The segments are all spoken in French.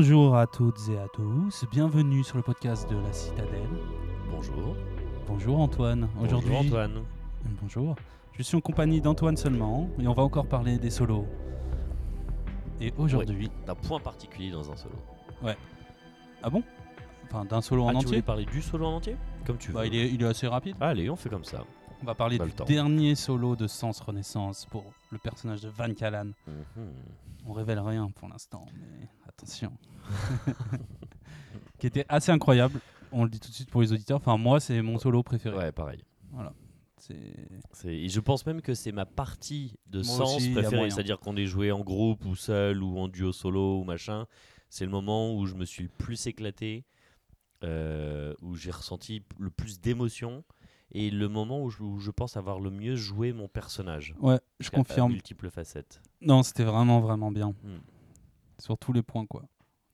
Bonjour à toutes et à tous, bienvenue sur le podcast de la Citadelle. Bonjour. Bonjour Antoine. Aujourd'hui, Bonjour Antoine. Bonjour. Je suis en compagnie d'Antoine seulement et on va encore parler des solos. Et aujourd'hui, D'un point particulier dans un solo. ah bon? Enfin, d'un solo en ah, tu entier. parler du solo en entier? Comme tu veux. Bah, il, est, il est assez rapide. Allez, on fait comme ça. On va parler du temps. dernier solo de Sens Renaissance pour le personnage de Van Callan. Mhm. On révèle rien pour l'instant, mais attention. Qui était assez incroyable. On le dit tout de suite pour les auditeurs. Enfin, moi, c'est mon solo préféré. Ouais, pareil. C'est C'est- Et je pense même que c'est ma partie de Moi sens aussi, préférée. C'est-à-dire qu'on est joué en groupe ou seul ou en duo solo ou machin. C'est le moment où je me suis le plus éclaté, euh, où j'ai ressenti le plus d'émotions et le moment où je, où je pense avoir le mieux joué mon personnage. ouais, je confirme. multiples facettes. Non, c'était vraiment vraiment bien Hmm. sur tous les points quoi.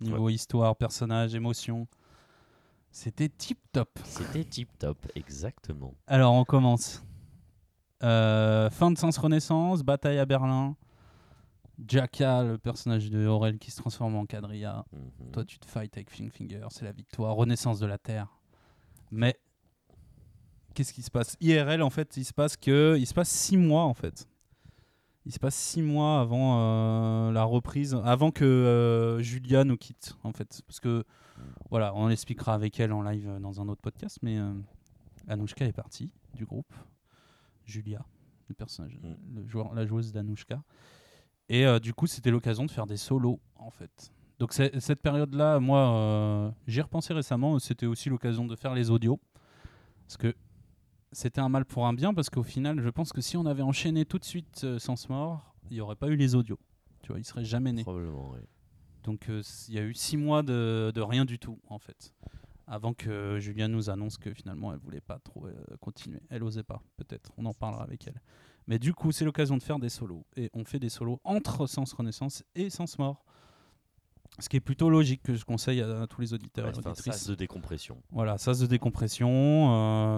Niveau histoire, personnage, émotion, c'était tip top. C'était tip top, exactement. Alors on commence. Euh, fin de Sens Renaissance, bataille à Berlin. Jacka, le personnage de Aurel qui se transforme en quadrilla. Mhm. Toi, tu te fights avec Finger, c'est la victoire, renaissance de la Terre. Mais qu'est-ce qui se passe? IRL, en fait, il se passe que il se passe six mois, en fait. Il se passe six mois avant euh, la reprise, avant que euh, Julia nous quitte, en fait. Parce que, voilà, on l'expliquera avec elle en live euh, dans un autre podcast, mais Anouchka est partie du groupe. Julia, le personnage, Mm. le joueur, la joueuse d'Anouchka. Et du coup, c'était l'occasion de faire des solos, en fait. Donc cette période-là, moi, j'y ai repensé récemment. C'était aussi l'occasion de faire les audios. Parce que c'était un mal pour un bien, parce qu'au final, je pense que si on avait enchaîné tout de suite euh, Sans Mort, il n'y aurait pas eu les audios. Tu vois, il serait jamais né. Probablement, oui. Donc euh, il y a eu six mois de, de rien du tout, en fait. Avant que Julia nous annonce que finalement, elle voulait pas trop euh, continuer. Elle osait pas, peut-être. On en parlera avec elle. Mais du coup, c'est l'occasion de faire des solos. Et on fait des solos entre Sens Renaissance et Sens Mort. Ce qui est plutôt logique, que je conseille à, à tous les auditeurs Ouais, et c'est un auditrices. sas de décompression. Voilà, sas de décompression.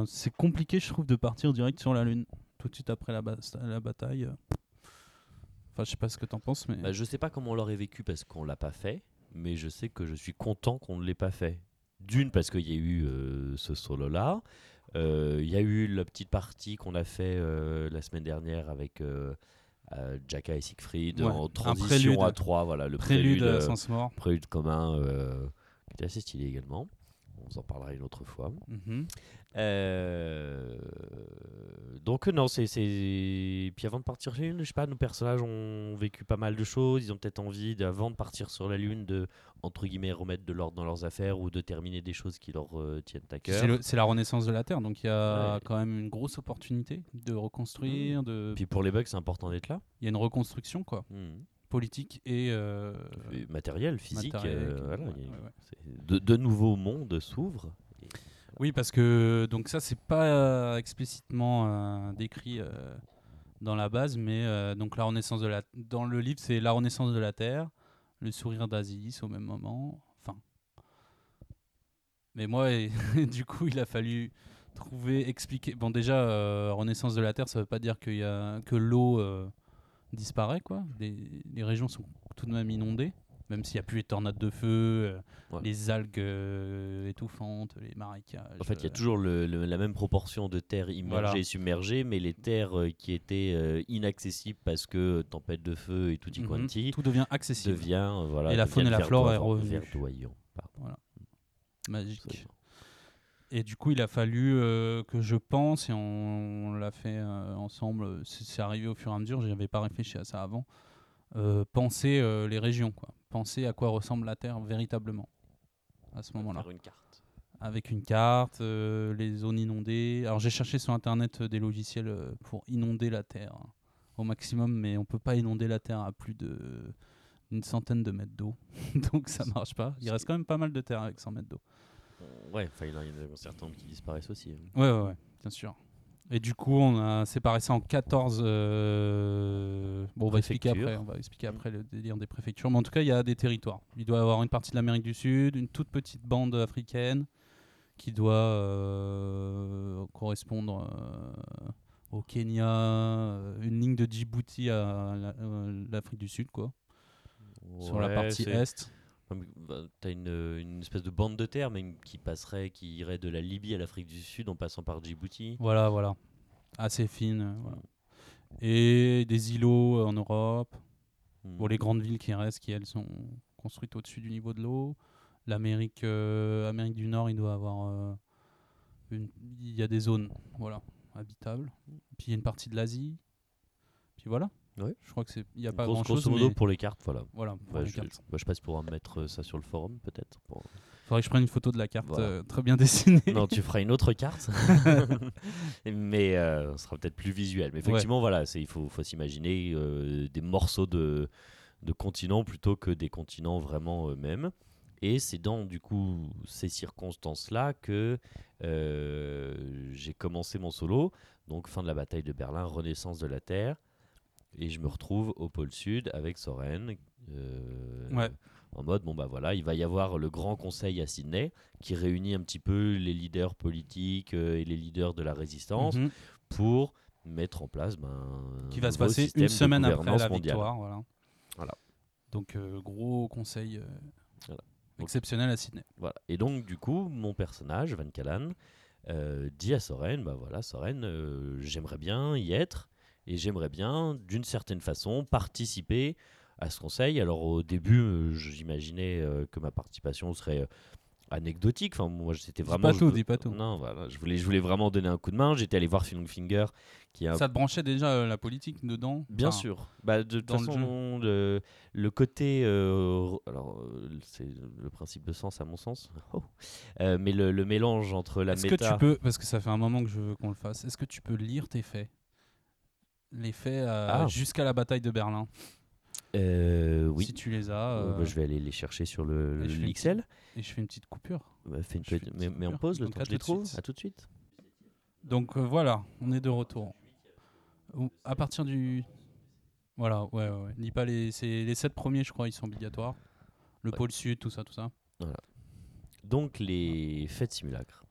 euh, c'est compliqué, je trouve, de partir direct sur la Lune. Tout de suite après la, ba- la bataille. Enfin, je sais pas ce que t'en penses, mais. Bah, je sais pas comment on l'aurait vécu parce qu'on l'a pas fait, mais je sais que je suis content qu'on ne l'ait pas fait. D'une, parce qu'il y a eu euh, ce solo-là. Euh, Il y a eu la petite partie qu'on a fait la semaine dernière avec euh, euh, Jaka et Siegfried Ouais, en transition prélude. à trois. Voilà, le prélude, prélude, euh, Mort. prélude commun euh, qui était assez stylé également. On vous en parlera une autre fois. Mhm. Euh, Donc euh, non, c'est puis avant de partir sur la lune, je sais pas, nos personnages ont vécu pas mal de choses. Ils ont peut-être envie d'avant de partir sur la lune de entre guillemets remettre de l'ordre dans leurs affaires ou de terminer des choses qui leur euh, tiennent à cœur. C'est la renaissance de la Terre, donc il y a Ouais. quand même une grosse opportunité de reconstruire. De... Puis pour les bugs, c'est important d'être là. Il y a une reconstruction quoi, Mhm. politique et euh, Et matériel, physique, matériel, euh, voilà, ouais, ouais, ouais. de nouveaux mondes s'ouvrent. Oui, parce que donc ça c'est pas euh, explicitement euh, décrit euh, dans la base, mais donc la renaissance de la dans le livre c'est la renaissance de la Terre, le sourire d'Asilis au même moment. Enfin, mais moi et- du coup il a fallu trouver expliquer. Bon déjà renaissance de la Terre ça veut pas dire qu'il y a que l'eau disparaît quoi. Les, les régions sont tout de même inondées. Même s'il n'y a plus les tornades de feu, euh, Ouais. les algues euh, étouffantes, les marécages. En fait, il y a euh, toujours le- le- la même proportion de terres immergées Voilà. et submergées, mais les terres euh, qui étaient euh, inaccessibles parce que tempête de feu et tutti Mhm. quanti Tout devient accessible, devient voilà Et la faune et la flore est revenue. pardon, magique. absolument. Et du coup, il a fallu euh, que je pense, et on, on l'a fait euh, ensemble, c'est arrivé au fur et à mesure, j'avais pas réfléchi à ça avant, euh, penser les régions, quoi. Penser à quoi ressemble la Terre véritablement à ce moment-là. Faire une carte. Avec une carte, euh, les zones inondées. Alors j'ai cherché sur Internet euh, des logiciels euh, pour inonder la Terre hein, au maximum, mais on peut pas inonder la Terre à plus de une centaine de mètres d'eau, donc ça marche pas. Il reste quand même pas mal de terre avec 100 mètres d'eau. Ouais, enfin, il y en a il y en a certains qui disparaissent aussi. hein. Ouais, ouais, ouais, bien sûr. Et du coup, on a séparé ça en 14. euh, Bon, on va expliquer après. On va expliquer après le délire des préfectures. Mais en tout cas, il y a des territoires. Il doit y avoir une partie de l'Amérique du Sud, une toute petite bande africaine qui doit euh, correspondre euh, au Kenya, une ligne de Djibouti à la- l'Afrique du Sud, quoi, sur la partie est. Bah, T'as une, une espèce de bande de terre, une- qui passerait, qui irait de la Libye à l'Afrique du Sud en passant par Djibouti. Voilà, voilà. Assez fine. euh, voilà. Et des îlots euh, en Europe. Hmm. Pour les grandes villes qui restent, qui elles sont construites au-dessus du niveau de l'eau. L'Amérique euh, Amérique du Nord, il doit avoir. euh, une- Il y a des zones voilà, habitables. Puis il y a une partie de l'Asie. Puis voilà. Ouais. Je crois que c'est. Il n'y a pas Grosso- grand-chose. grosso modo, mais pour les cartes, voilà. Voilà. pour les je, cartes. bah, je sais pas si tu pourras mettre euh, ça sur le forum, peut-être. pour- Faudrait que je prenne une photo de la carte Voilà. euh, très bien dessinée. non, tu feras une autre carte, mais euh, ce sera peut-être plus visuel. Mais effectivement, voilà, il faut, faut s'imaginer euh, des morceaux de, de continents plutôt que des continents vraiment eux-mêmes. Et c'est dans du coup ces circonstances-là que euh, j'ai commencé mon solo, donc fin de la bataille de Berlin, renaissance de la Terre, et je me retrouve au pôle Sud avec Soren. euh, Ouais. En mode, bon bah voilà, il va y avoir le grand conseil à Sydney qui réunit un petit peu les leaders politiques euh, et les leaders de la résistance Mhm. pour mettre en place ben, Qui va se passer une semaine après la mondiale. victoire. Voilà. Voilà. Donc, euh, gros conseil euh, Voilà. Donc- exceptionnel à Sydney. Voilà. Et donc, du coup, mon personnage, Van Callan, dit à Soren, bah voilà, Soren, j'aimerais bien y être et j'aimerais bien, d'une certaine façon, participer à ce conseil. Alors, au début, euh, j'imaginais euh, que ma participation serait euh, anecdotique. Enfin, moi, c'était Dis vraiment. pas tout, dis pas tout. Non, voilà, je voulais, je voulais vraiment donner un coup de main. J'étais allé voir Finger, qui Ça te branchait déjà euh, la politique dedans? Bien Enfin, sûr. Bah, de toute façon, le, le côté. euh, alors, c'est le principe de sens, à mon sens. Oh. Euh, mais le, le mélange entre la Est-ce que tu peux, parce que ça fait un moment que je veux qu'on le fasse, est-ce que tu peux lire tes faits? Les faits euh, Ah. jusqu'à la bataille de Berlin Euh, oui. Si tu les as, Euh, euh, bah, je vais aller les chercher sur le, et fais et je fais une petite coupure. Bah, fais une fais petite- une mais, petite mais en coupure. pause le temps que je les trouve. À tout de suite. Donc euh, voilà, on est de retour. Ou- À partir du. Voilà, ouais, ouais, ouais. Dis pas les, les sept premiers, je crois, ils sont obligatoires. Le Ouais. pôle sud, tout ça, tout ça. Donc, les fêtes simulacres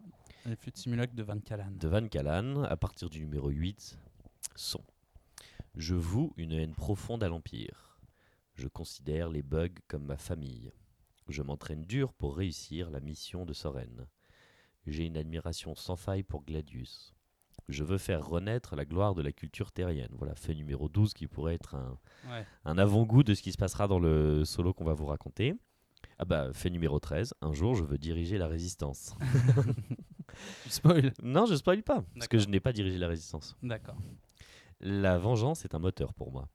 Les feux de simulacre de Van Callan. de Van Callan, à partir du numéro 8, sont Je voue une haine profonde à l'Empire. Je considère les bugs comme ma famille. Je m'entraîne dur pour réussir la mission de Soren. J'ai une admiration sans faille pour Gladius. Je veux faire renaître la gloire de la culture terrienne. Voilà, fait numéro 12 qui pourrait être un, Ouais. un avant-goût de ce qui se passera dans le solo qu'on va vous raconter. Ah bah, fait numéro 13, un jour je veux diriger la résistance. Tu spoil. non, je spoil pas, parce que je n'ai pas dirigé la résistance. D'accord. La vengeance est un moteur pour moi.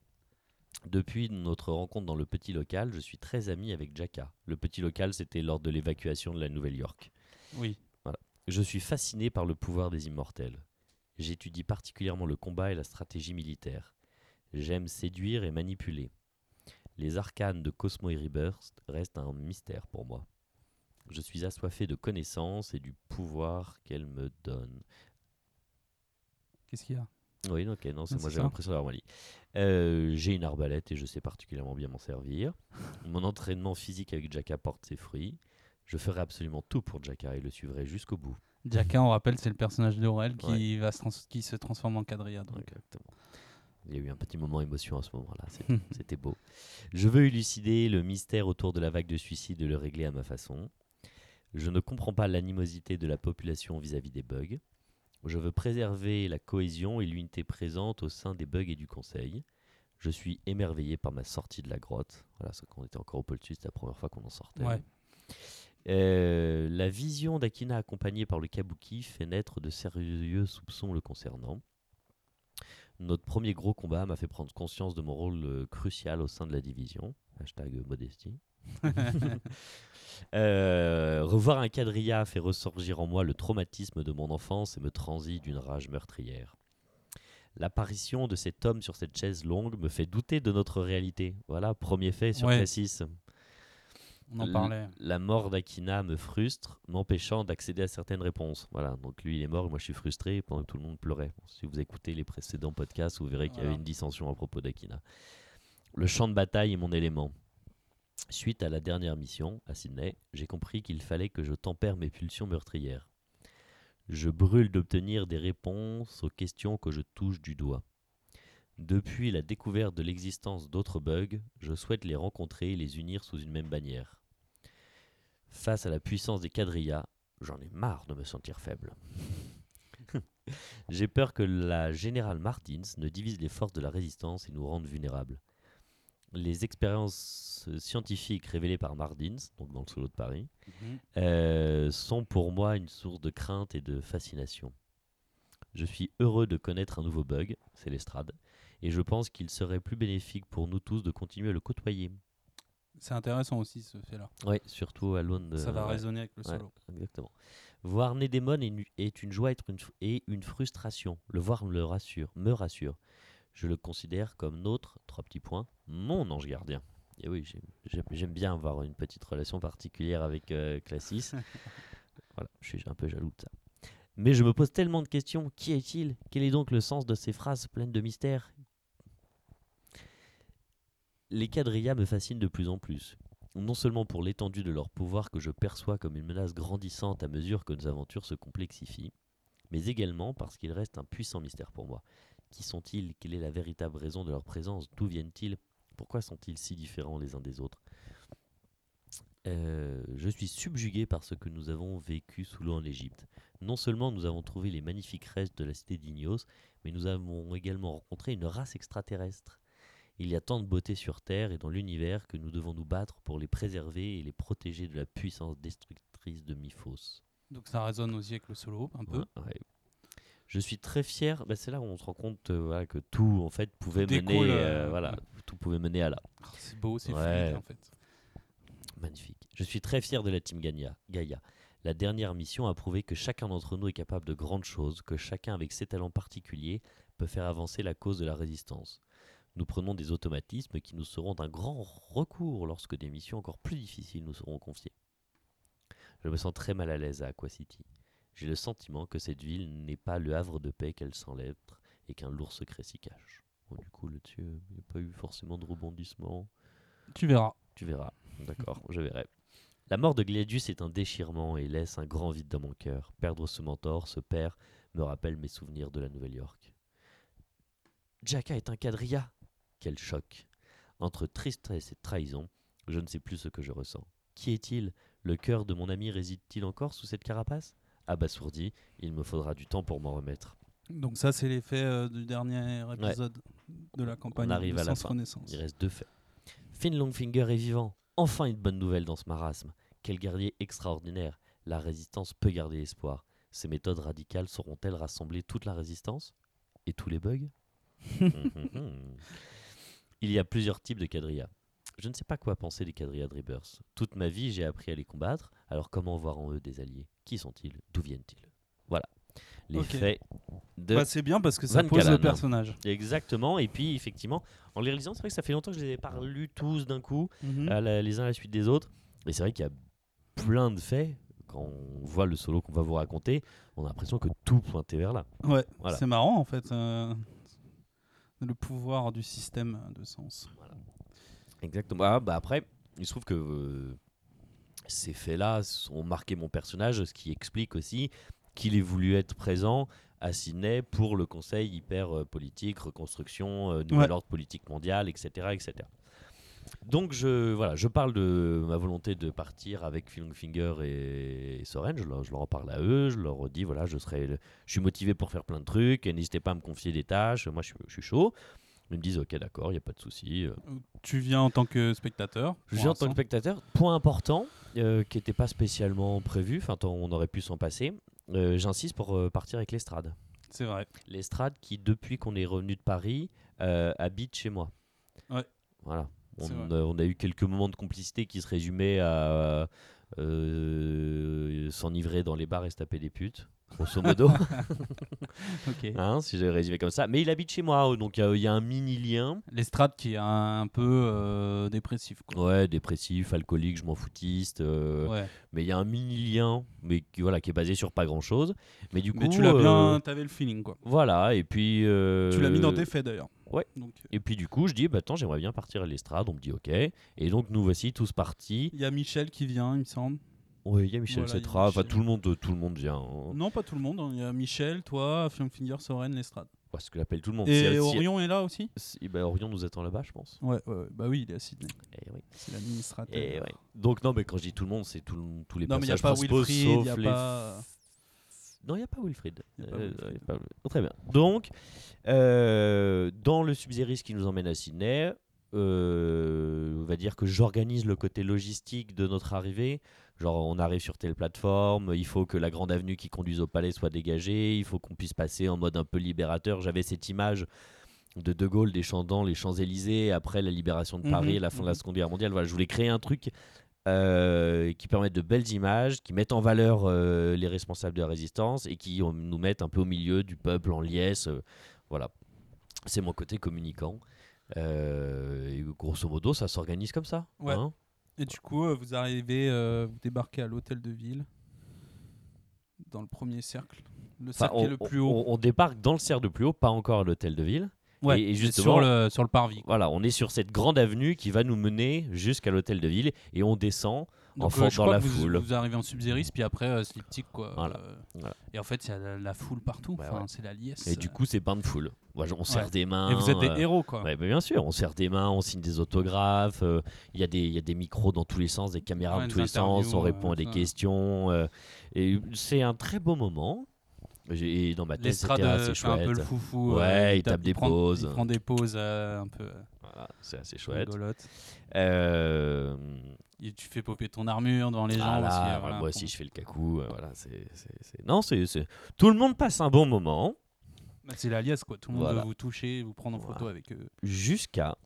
Depuis notre rencontre dans le petit local, je suis très ami avec Jacka. Le petit local, c'était lors de l'évacuation de la Nouvelle-York. Oui. Je suis fasciné par le pouvoir des immortels. J'étudie particulièrement le combat et la stratégie militaire. J'aime séduire et manipuler. Les arcanes de Cosmo et Rebirth restent un mystère pour moi. Je suis assoiffé de connaissances et du pouvoir qu'elles me donnent. Qu'est-ce qu'il y a? Oui, ok, non, c'est Ah, moi j'ai l'impression d'avoir mal. Euh, j'ai une arbalète et je sais particulièrement bien m'en servir. Mon entraînement physique avec Jacka porte ses fruits. Je ferai absolument tout pour Jacka et le suivrai jusqu'au bout. Jacka, on rappelle, c'est le personnage d'Aurel qui, va se qui se transforme en. Exactement. Il y a eu un petit moment émotion à ce moment-là, c'était beau. Je veux élucider le mystère autour de la vague de suicide et le régler à ma façon. Je ne comprends pas l'animosité de la population vis-à-vis des bugs. Je veux préserver la cohésion et l'unité présente au sein des bugs et du conseil. Je suis émerveillé par ma sortie de la grotte. Voilà, c'est qu'on était encore au pôle sud, c'était la première fois qu'on en sortait. Ouais. Euh, la vision d'Akina accompagnée par le kabuki fait naître de sérieux soupçons le concernant. Notre premier gros combat m'a fait prendre conscience de mon rôle euh, crucial au sein de la division. Hashtag modestie. Euh, revoir un quadrilla fait ressurgir en moi le traumatisme de mon enfance et me transit d'une rage meurtrière. L'apparition de cet homme sur cette chaise longue me fait douter de notre réalité. Voilà, premier fait sur Ouais. Cassis. On en L- parlait. La mort d'Akina me frustre, m'empêchant d'accéder à certaines réponses. Voilà, donc lui il est mort et moi je suis frustré pendant que tout le monde pleurait. Si vous écoutez les précédents podcasts, vous verrez qu'il y avait Voilà. une dissension à propos d'Akina. Le champ de bataille est mon élément. Suite à la dernière mission à Sydney, j'ai compris qu'il fallait que je tempère mes pulsions meurtrières. Je brûle d'obtenir des réponses aux questions que je touche du doigt. Depuis la découverte de l'existence d'autres bugs, je souhaite les rencontrer et les unir sous une même bannière. Face à la puissance des quadrillas, j'en ai marre de me sentir faible. J'ai peur que la générale Martins ne divise les forces de la résistance et nous rende vulnérables. Les expériences scientifiques révélées par Martins, donc dans le solo de Paris, euh, sont pour moi une source de crainte et de fascination. Je suis heureux de connaître un nouveau bug, c'est l'estrade, et je pense qu'il serait plus bénéfique pour nous tous de continuer à le côtoyer. C'est intéressant aussi ce fait-là. Oui, surtout à l'aune de. Ça va ouais, résonner avec le ouais, solo. exactement. Voir Nédémon est, est une joie être une et une frustration. Le voir me rassure, me rassure. Je le considère comme notre, trois petits points, mon ange gardien. Et oui, j'ai- j'aime j'aime bien avoir une petite relation particulière avec euh, Classis. voilà, je suis un peu jaloux de ça. Mais je me pose tellement de questions. Qui est-il? Quel est donc le sens de ces phrases pleines de mystère? Les quadrillas me fascinent de plus en plus. Non seulement pour l'étendue de leur pouvoir que je perçois comme une menace grandissante à mesure que nos aventures se complexifient, mais également parce qu'ils restent un puissant mystère pour moi. Qui sont-ils? Quelle est la véritable raison de leur présence? D'où viennent-ils? Pourquoi sont-ils si différents les uns des autres? Euh, Je suis subjugué par ce que nous avons vécu sous l'eau en Égypte. Non seulement nous avons trouvé les magnifiques restes de la cité d'Ignos, mais nous avons également rencontré une race extraterrestre. Il y a tant de beauté sur Terre et dans l'univers que nous devons nous battre pour les préserver et les protéger de la puissance destructrice de Miphos. Donc ça résonne aussi avec le solo un peu. Ouais. Je suis très fier. bah, c'est là où on se rend compte euh, voilà, que tout en fait pouvait Tout mener, découle, euh, euh, voilà, tout pouvait mener à là. Ah, c'est beau, c'est Ouais. fluide en fait. Magnifique. Je suis très fier de la team Gaia. Gaia. La dernière mission a prouvé que chacun d'entre nous est capable de grandes choses, que chacun avec ses talents particuliers peut faire avancer la cause de la résistance. Nous prenons des automatismes qui nous seront d'un grand recours lorsque des missions encore plus difficiles nous seront confiées. Je me sens très mal à l'aise à Aqua City. J'ai le sentiment que cette ville n'est pas le havre de paix qu'elle semble être et qu'un lourd secret s'y cache. Bon, du coup, là-dessus, euh, il n'y a pas eu forcément de rebondissement. Tu verras. Tu verras. D'accord, je verrai. La mort de Gladius est un déchirement et laisse un grand vide dans mon cœur. Perdre ce mentor, ce père, me rappelle mes souvenirs de la Nouvelle-York. Jacka est un quadrilla Quel choc Entre tristesse et trahison, je ne sais plus ce que je ressens. Qui est-il? Le cœur de mon ami réside-t-il encore sous cette carapace? Abasourdi, il me faudra du temps pour m'en remettre. Donc ça c'est l'effet euh, du dernier épisode de la campagne arrive de à la fin. Renaissance. Il reste deux faits. Finn Longfinger est vivant. Enfin une bonne nouvelle dans ce marasme. Quel guerrier extraordinaire. La résistance peut garder espoir. Ces méthodes radicales sauront-elles rassembler toute la résistance Et tous les bugs Il y a plusieurs types de quadrillas. Je ne sais pas quoi penser des quadrillas Dribbers. Toute ma vie, j'ai appris à les combattre. Alors comment voir en eux des alliés? Qui sont-ils? D'où viennent-ils? Voilà. Les faits de Bah, c'est bien parce que ça Van pose le personnage. Exactement, et puis effectivement, en les lisant, c'est vrai que ça fait longtemps que je les ai pas lus tous d'un coup, Mhm. la- les uns à la suite des autres. Et c'est vrai qu'il y a plein de faits. Quand on voit le solo qu'on va vous raconter, on a l'impression que tout pointait vers là. Ouais, Voilà. c'est marrant en fait. euh, le pouvoir du système de sens. Exactement. Ah, bah après, il se trouve que euh, ces faits-là ont marqué mon personnage, ce qui explique aussi qu'il ait voulu être présent à Sydney pour le Conseil hyper politique, reconstruction, euh, nouvel Ouais. ordre politique mondial, etc., etc. Donc je voilà, je parle de ma volonté de partir avec Finger et, et Soren. Je leur, je leur en parle à eux. Je leur dis voilà, je serai, je suis motivé pour faire plein de trucs. N'hésitez pas à me confier des tâches. Moi, je suis chaud. Ils me disent ok, d'accord, il y a pas de souci. euh, Tu viens en tant que spectateur. je viens en tant que spectateur. Point important, euh, qui n'était pas spécialement prévu, enfin on aurait pu s'en passer. Euh, J'insiste pour euh, partir avec l'estrade. C'est vrai. L'estrade qui, depuis qu'on est revenu de Paris, habite chez moi. Ouais. Voilà. On, on a eu quelques moments de complicité qui se résumaient à s'enivrer dans les bars et se taper des putes, grosso modo. Hein, si j'ai résumé comme ça. Mais il habite chez moi, donc il y a- il y, a un mini lien. L'estrade qui est un, un peu euh, dépressif. Quoi. Ouais, dépressif, alcoolique, je m'en foutiste. euh, Ouais. mais il y a un mini lien mais qui voilà qui est basé sur pas grand chose mais du coup Mais tu l'as euh, bien, t'avais le feeling quoi. voilà et puis euh, Tu l'as mis dans tes faits d'ailleurs. ouais. Donc et puis du coup je dis bah attends j'aimerais bien partir à l'estrade on me dit ok et donc nous voici tous partis il y a Michel qui vient, il me semble. Oui il y a Michel Voilà, Cetra enfin tout le monde tout le monde vient hein. Non, pas tout le monde. hein. Il y a Michel, toi, Finger, Soren, Lestrade. Ouais, ce que j'appelle tout le monde. Et si- Orion est là aussi si- bah, Orion nous attend là-bas, je pense. ouais, bah oui, il est à Sydney. Eh oui. C'est l'administrateur. Eh ouais. Donc non, mais quand je dis tout le monde, c'est tout tous les Non, mais il n'y a passages pas principaux, Wilfried, sauf a les pas. Non, il n'y a pas Wilfried. Y a pas Euh, y a pas Oh, très bien. Donc, euh, dans le Subzeris qui nous emmène à Sydney, euh, on va dire que j'organise le côté logistique de notre arrivée. Genre, on arrive sur telle plateforme, il faut que la grande avenue qui conduise au palais soit dégagée, il faut qu'on puisse passer en mode un peu libérateur. J'avais cette image de De Gaulle déchandant les Champs-Élysées après la libération de Paris Mhm, et la fin de la mhm. Seconde Guerre mondiale. Voilà, je voulais créer un truc euh, qui permette de belles images, qui mettent en valeur euh, les responsables de la résistance et qui euh, nous mettent un peu au milieu du peuple en liesse. euh, voilà, c'est mon côté communicant. Et grosso modo, ça s'organise comme ça. Ouais. hein. Et du coup, euh, vous arrivez, euh, vous débarquez à l'hôtel de ville, dans le premier cercle. Le Enfin, cercle qui est le plus haut. on- on débarque dans le cercle de plus haut, pas encore à l'hôtel de ville. ouais, et et justement- sur le, sur le parvis. Voilà, on est sur cette grande avenue qui va nous mener jusqu'à l'hôtel de ville et on descend. Donc, Enfant euh, je dans la vous, foule. vous arrivez en Subzeris, puis après euh, Sliptic, quoi. Voilà. Euh, Voilà. Et en fait, il y a la, la foule partout. Ouais, Enfin, ouais. C'est la liesse. Et du coup, c'est plein de foule. On serre des mains. Et vous êtes des euh, héros, quoi. Bah, bien sûr, on serre des mains, on signe des autographes, euh, il y, a des- il y a des micros dans tous les sens, des caméras dans tous les sens, on répond euh, à des questions. euh, et c'est un très beau moment. J'ai- dans ma tête, c'était euh, assez fait un peu le chouette. foufou. Ouais, euh, il tape des prend- pauses. Il prend des pauses euh, un peu euh, Voilà, c'est assez chouette. Euh, Et tu fais popper ton armure devant les gens ah là, aussi. euh, voilà, voilà, moi aussi, je fais le cacou. euh, voilà, c'est, Non, c'est, tout le monde passe un bon moment Bah, c'est la liesse, quoi. Tout le monde veut vous toucher, vous prendre en photo avec eux. jusqu'à.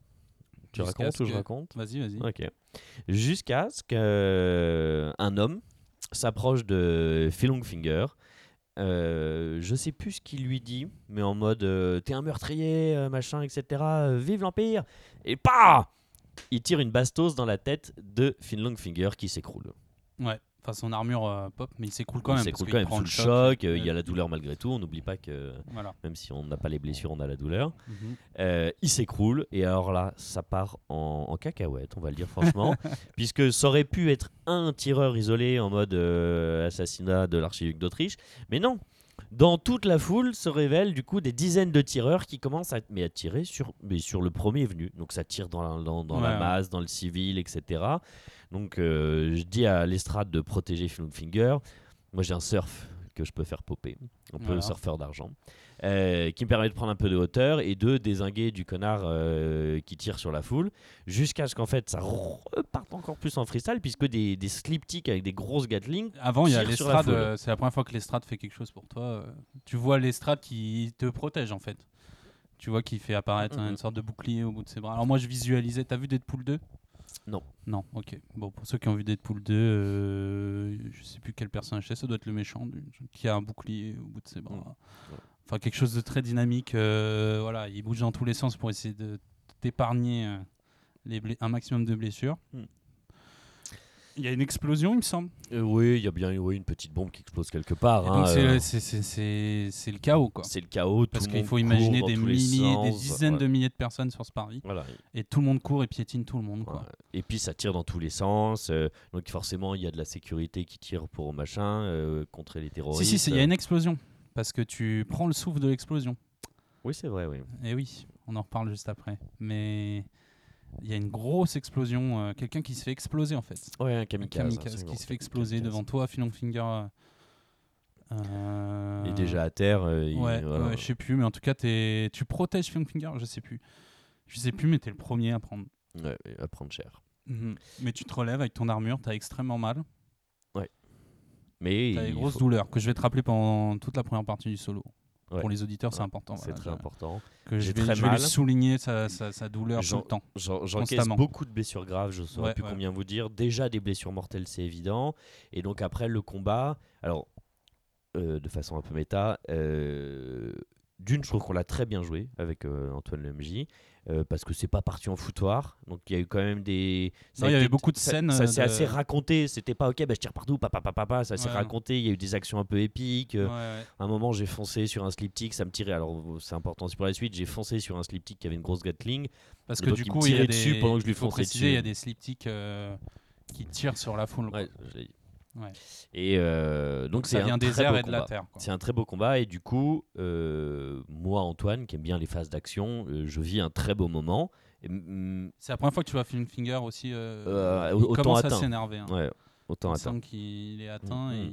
Tu Jusqu'à racontes ce ou je que- raconte? Vas-y, vas-y. Ok. Jusqu'à ce qu'un homme s'approche de Finger. Euh, je sais plus ce qu'il lui dit, mais en mode euh, t'es un meurtrier, euh, machin, etc. vive l'Empire Et pas Il tire une bastos dans la tête de Finger qui s'écroule. Ouais. Enfin, son armure euh, pop, mais il s'écroule quand il même. quand qu'il même prend sous le choc, euh, il y a la douleur malgré tout. On n'oublie pas que Voilà. même si on n'a pas les blessures, on a la douleur. Mhm. Euh, il s'écroule et alors là, ça part en, en cacahuète, on va le dire franchement, puisque ça aurait pu être un tireur isolé en mode assassinat de l'archiduc d'Autriche, mais non. Dans toute la foule se révèlent du coup des dizaines de tireurs qui commencent à, mais à tirer sur, mais sur le premier venu. Donc ça tire dans la, dans, dans Ouais, la ouais. masse, dans le civil, etc. Donc euh, je dis à l'estrade de protéger Finger. Moi j'ai un surf que je peux faire popper, un peu Voilà. surfeur d'argent, euh, qui me permet de prendre un peu de hauteur et de désinguer du connard euh, qui tire sur la foule, jusqu'à ce qu'en fait ça reparte encore plus en freestyle, puisque des, des slipticks avec des grosses Gatling Avant, il y a l'estrade. euh, c'est la première fois que l'estrade fait quelque chose pour toi. euh, tu vois l'estrade qui te protège en fait. Tu vois qu'il fait apparaître une sorte de bouclier au bout de ses bras. Alors moi, je visualisais. T'as vu Deadpool 2 Non. Non, ok. Bon, pour ceux qui ont vu Deadpool 2, euh, je sais plus quel personnage c'est. Ça doit être le méchant du- qui a un bouclier au bout de ses bras. Mhm. Enfin, quelque chose de très dynamique. euh, voilà, il bouge dans tous les sens pour essayer de t'épargner euh, un maximum de blessures. Mhm. Il y a une explosion, il me semble. Euh, oui, il y a bien oui, une petite bombe qui explose quelque part. Hein, donc c'est euh, le- c'est- c'est- c'est c'est le chaos quoi. c'est le chaos. tout Parce qu'il faut imaginer des milliers, des dizaines ouais. de milliers de personnes sur ce parvis. Voilà. Et tout le monde court et piétine tout le monde quoi. Ouais. Et puis ça tire dans tous les sens. euh, donc forcément, il y a de la sécurité qui tire pour machin, euh, contrer les terroristes. Si, si, il y a une explosion. Parce que tu prends le souffle de l'explosion. Oui, c'est vrai, oui. Et oui, on en reparle juste après. Mais il y a une grosse explosion. euh, Quelqu'un qui se fait exploser en fait. Ouais, un Un kamikaze. kamikaze qui se fait exploser Kamikaze. devant toi, Philon Finger. euh, euh, Et déjà à terre. euh, il- Ouais, voilà. ouais, je sais plus, mais en tout cas, t'es- tu protèges Philon Finger, je sais plus. Je sais plus, mais t'es le premier à prendre. Ouais, à prendre cher. Mhm. Mais tu te relèves avec ton armure, t'as extrêmement mal. Mais T'as des grosses faut- douleurs que je vais te rappeler pendant toute la première partie du solo. Ouais. Pour les auditeurs, c'est Ouais, important. c'est voilà, très je- important. Que je J'ai vais, très je vais lui souligner sa, sa- sa douleur tout le temps. J'en- J'encaisse beaucoup de blessures graves, je ne saurais Ouais, plus combien vous dire. Déjà des blessures mortelles, c'est évident. Et donc après le combat, alors euh, de façon un peu méta, euh, d'une, je trouve qu'on l'a très bien joué avec euh, Antoine Lemj, euh, parce que c'est pas parti en foutoir. Donc il y a eu quand même des. ça Non, a il y avait été- beaucoup de scènes, Ça, euh, s'est assez raconté. C'était pas ok, bah, je tire partout, papa, papa, papa. Ça s'est raconté. Il y a eu des actions un peu épiques. euh, Ouais, ouais. à un moment, j'ai foncé sur un sliptick, ça me tirait. Alors, c'est important aussi pour la suite. J'ai foncé sur un sliptick qui avait une grosse Gatling. Parce que du il me coup, il y a des, dessus pendant que je lui fonçais préciser, il y a dessus. des slipticks euh, qui tirent sur la foule. Ouais. Ouais. Et euh, donc c'est Ça vient un des très airs et de la combat. terre. C'est un très beau combat et du coup, euh, moi Antoine, qui aime bien les phases d'action, euh, je vis un très beau moment. C'est la première fois que tu vois Film Finger aussi. il autant commence à atteint. s'énerver. hein. ouais, autant atteint. sent qu'il est atteint Mm, et mm.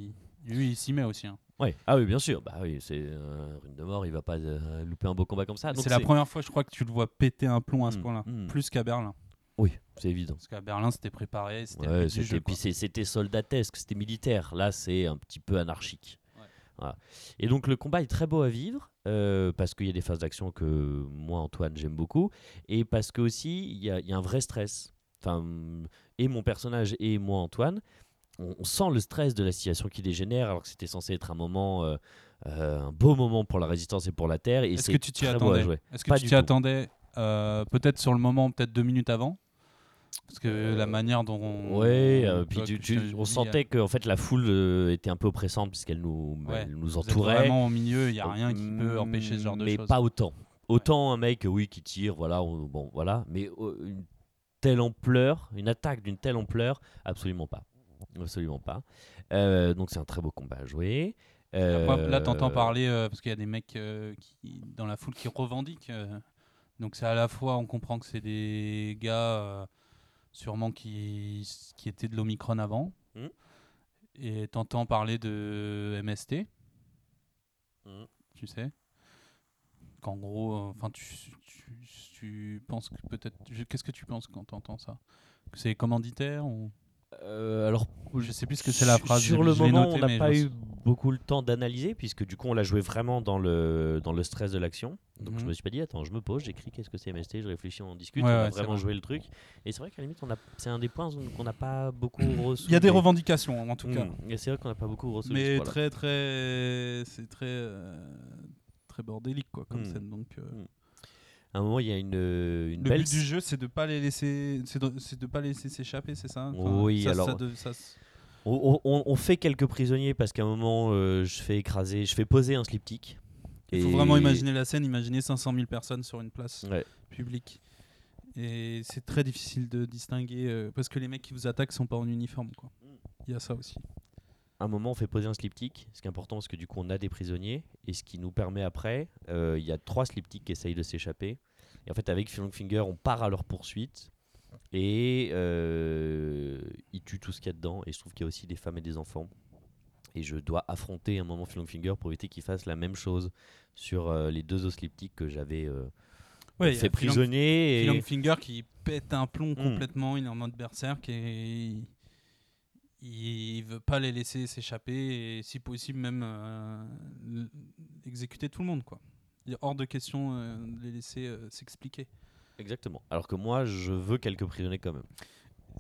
il- lui il s'y met aussi. hein. Ouais. Ah oui, bien sûr. Bah oui, c'est euh, Rune de mort, il va pas euh, louper un beau combat comme ça. C'est la première fois je crois que tu le vois péter un plomb à ce Mm, point-là. Plus qu'à Berlin. Oui, c'est évident. Parce qu'à Berlin c'était préparé. C'était Ouais, c'était puis c'était soldatesque, c'était militaire. Là, c'est un petit peu anarchique. Ouais. Voilà. Et donc le combat est très beau à vivre euh, parce qu'il y a des phases d'action que moi Antoine j'aime beaucoup et parce que aussi il y, a- il y a un vrai stress. Enfin, et mon personnage et moi Antoine, on, on sent le stress de la situation qui dégénère alors que c'était censé être un moment, euh, euh, un beau moment pour la résistance et pour la terre. Et Est-ce c'est que tu t'y attendais. Est-ce que Pas tu t'y attendais euh, peut-être sur le moment, peut-être deux minutes avant Parce que la manière dont on. Ouais, euh, on- puis tu- tu- on sentait que en fait la foule euh, était un peu oppressante puisqu'elle nous, Ouais, elle nous vous êtes entourait. vraiment au milieu, il n'y a rien qui peut empêcher ce genre de mais choses. pas autant. Autant un mec, oui, qui tire, voilà, on- bon, voilà, mais euh, une telle ampleur, une attaque d'une telle ampleur, absolument pas, absolument pas. Euh, donc c'est un très beau combat à jouer. Là, t'entends Euh, parler euh, parce qu'il y a des mecs euh, qui, dans la foule qui revendiquent. euh, donc c'est à la fois, on comprend que c'est des gars euh, sûrement qui, qui étaient de l'Omicron avant. Mhm. Et t'entends parler de MST, Mhm. tu sais. Qu'en gros, euh, enfin, tu, tu, tu penses que peut-être. Qu'est-ce que tu penses quand t'entends ça? Que c'est commanditaire ou... Euh, alors, Je sais plus ce que c'est la phrase. Sur le moment, noté, on n'a pas eu beaucoup le temps d'analyser, puisque du coup, on l'a joué vraiment dans le, dans le stress de l'action. Donc, je Mhm. me suis pas dit, attends, je me pose, j'écris, qu'est-ce que c'est MST, je réfléchis, on discute, Ouais, on a ouais, vraiment vrai. joué le truc. Et c'est vrai qu'à la limite, c'est un des points qu'on n'a pas beaucoup reçu. Il y a des revendications en tout cas. Et c'est vrai qu'on n'a pas beaucoup reçu. Mais très très c'est très euh, très bordélique quoi comme Mm. scène donc euh, À un moment, il y a une, une le belle. but du jeu c'est de pas les laisser c'est de, de pas les laisser s'échapper c'est ça? Oui, ça, alors- ça de- ça s- On, on- on fait quelques prisonniers parce qu'à un moment, euh, je fais écraser, je fais poser un sliptyque. il faut Et- vraiment imaginer la scène imaginer 500 000 personnes sur une place Ouais. publique et c'est très difficile de distinguer euh, parce que les mecs qui vous attaquent sont pas en uniforme quoi il y a ça aussi un moment, on fait poser un sliptyque, ce qui est important parce que du coup, on a des prisonniers. Et ce qui nous permet après, euh, il y a trois sliptyques qui essayent de s'échapper. Et en fait, avec Finger, on part à leur poursuite. Et euh, ils tuent tout ce qu'il y a dedans. Et je trouve qu'il y a aussi des femmes et des enfants. Et je dois affronter un moment Finger pour éviter qu'ils fassent la même chose sur euh, les deux os sliptyques que j'avais euh, ouais fait prisonnier. Phil Et... Qui pète un plomb Mm. complètement, il est en mode berserk et il, veut pas les laisser s'échapper et si possible même euh, exécuter tout le monde quoi. Il est hors de question euh, de les laisser euh, s'expliquer. Exactement. Alors que moi, je veux quelques prisonniers quand même.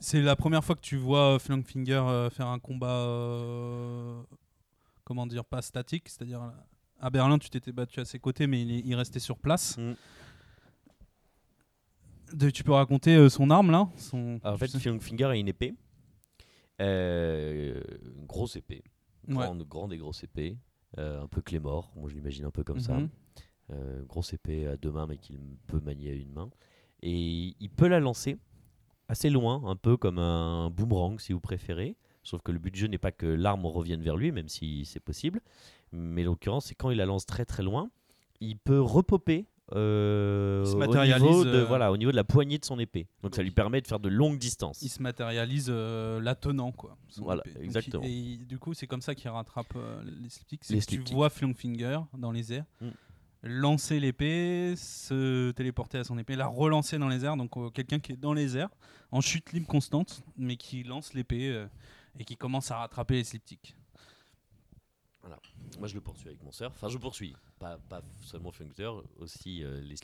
C'est la première fois que tu vois Phil Finger euh, faire un combat comment dire pas statique, c'est-à-dire à Berlin tu t'étais battu à ses côtés mais il, est- il restait sur place. Mm. De- tu peux raconter son arme là? Son, Alors, en fait, je sais- Finger a une épée. Euh, une grosse épée. Ouais. Grande, grande et grosse épée. Euh, un peu Clémor. Moi, je l'imagine un peu comme ça. Mhm. Euh, grosse épée à deux mains, mais qu'il peut manier à une main. Et il peut la lancer assez loin, un peu comme un boomerang, si vous préférez. Sauf que le but du jeu n'est pas que l'arme revienne vers lui, même si c'est possible. Mais l'occurrence, c'est quand il la lance très très loin, il peut repopper euh, au, niveau de, euh, voilà, au niveau de la poignée de son épée. Donc ça lui permet de faire de longues distances. il se matérialise euh, la tenant quoi. Voilà, épée. Exactement. il- et il- du coup, c'est comme ça qu'il rattrape euh, les slipsticks. C'est Les tu vois Finger dans les airs Mm. lancer l'épée, se téléporter à son épée, la relancer dans les airs. Donc quelqu'un qui est dans les airs en chute libre constante, mais qui lance l'épée et qui commence à rattraper les Moi, je le poursuis avec mon surf. Enfin, je poursuis. Pas, pas seulement Finger, aussi euh, les.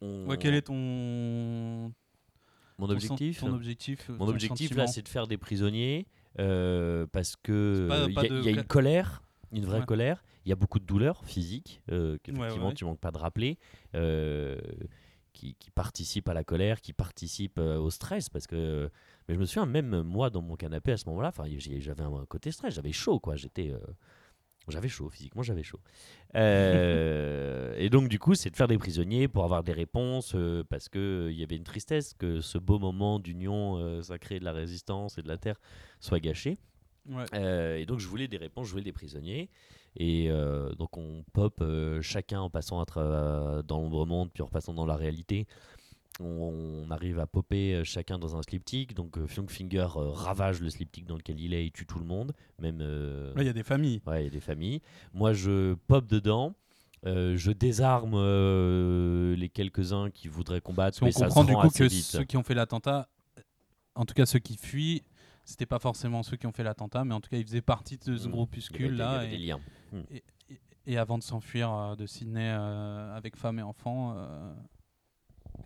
On- Ouais, quel est ton mon objectif sen- Ton objectif. euh, Mon ton objectif sentiment là, c'est de faire des prisonniers euh, parce que euh, il y, a- de il y a ca- une colère, une vraie Ouais. colère. Il y a beaucoup de douleurs physiques euh, qu'effectivement ouais. tu manques pas de rappeler, euh, qui, qui participent à la colère, qui participent euh, au stress parce que. Mais je me souviens même moi dans mon canapé à ce moment-là, j'avais un côté stress, j'avais chaud quoi, j'étais. euh, j'avais chaud, physiquement j'avais chaud. Euh, et donc du coup c'est de faire des prisonniers pour avoir des réponses euh, parce que il y avait une tristesse que ce beau moment d'union sacrée de la résistance et de la terre soit gâché. Ouais. Euh, et donc je voulais des réponses, je voulais des prisonniers. Et euh, donc on pop euh, chacun en passant à dans l'ombre monde, puis en repassant dans la réalité. On, on arrive à popper euh, chacun dans un sliptyque. Donc euh, Finger euh, ravage le sliptyque dans lequel il est, il tue tout le monde. Même euh, il y a des familles. Ouais, il y a des familles. Moi, je pop dedans. euh, je désarme euh, les quelques-uns qui voudraient combattre, mais qu'on ça comprend se du coup que vite. ceux qui ont fait l'attentat, en tout cas ceux qui fuient, c'était pas forcément ceux qui ont fait l'attentat, mais en tout cas ils faisaient partie de ce Mm. Avait- groupuscule là. des Et, liens. et- et avant de s'enfuir euh, de Sydney euh, avec femme et enfants, euh,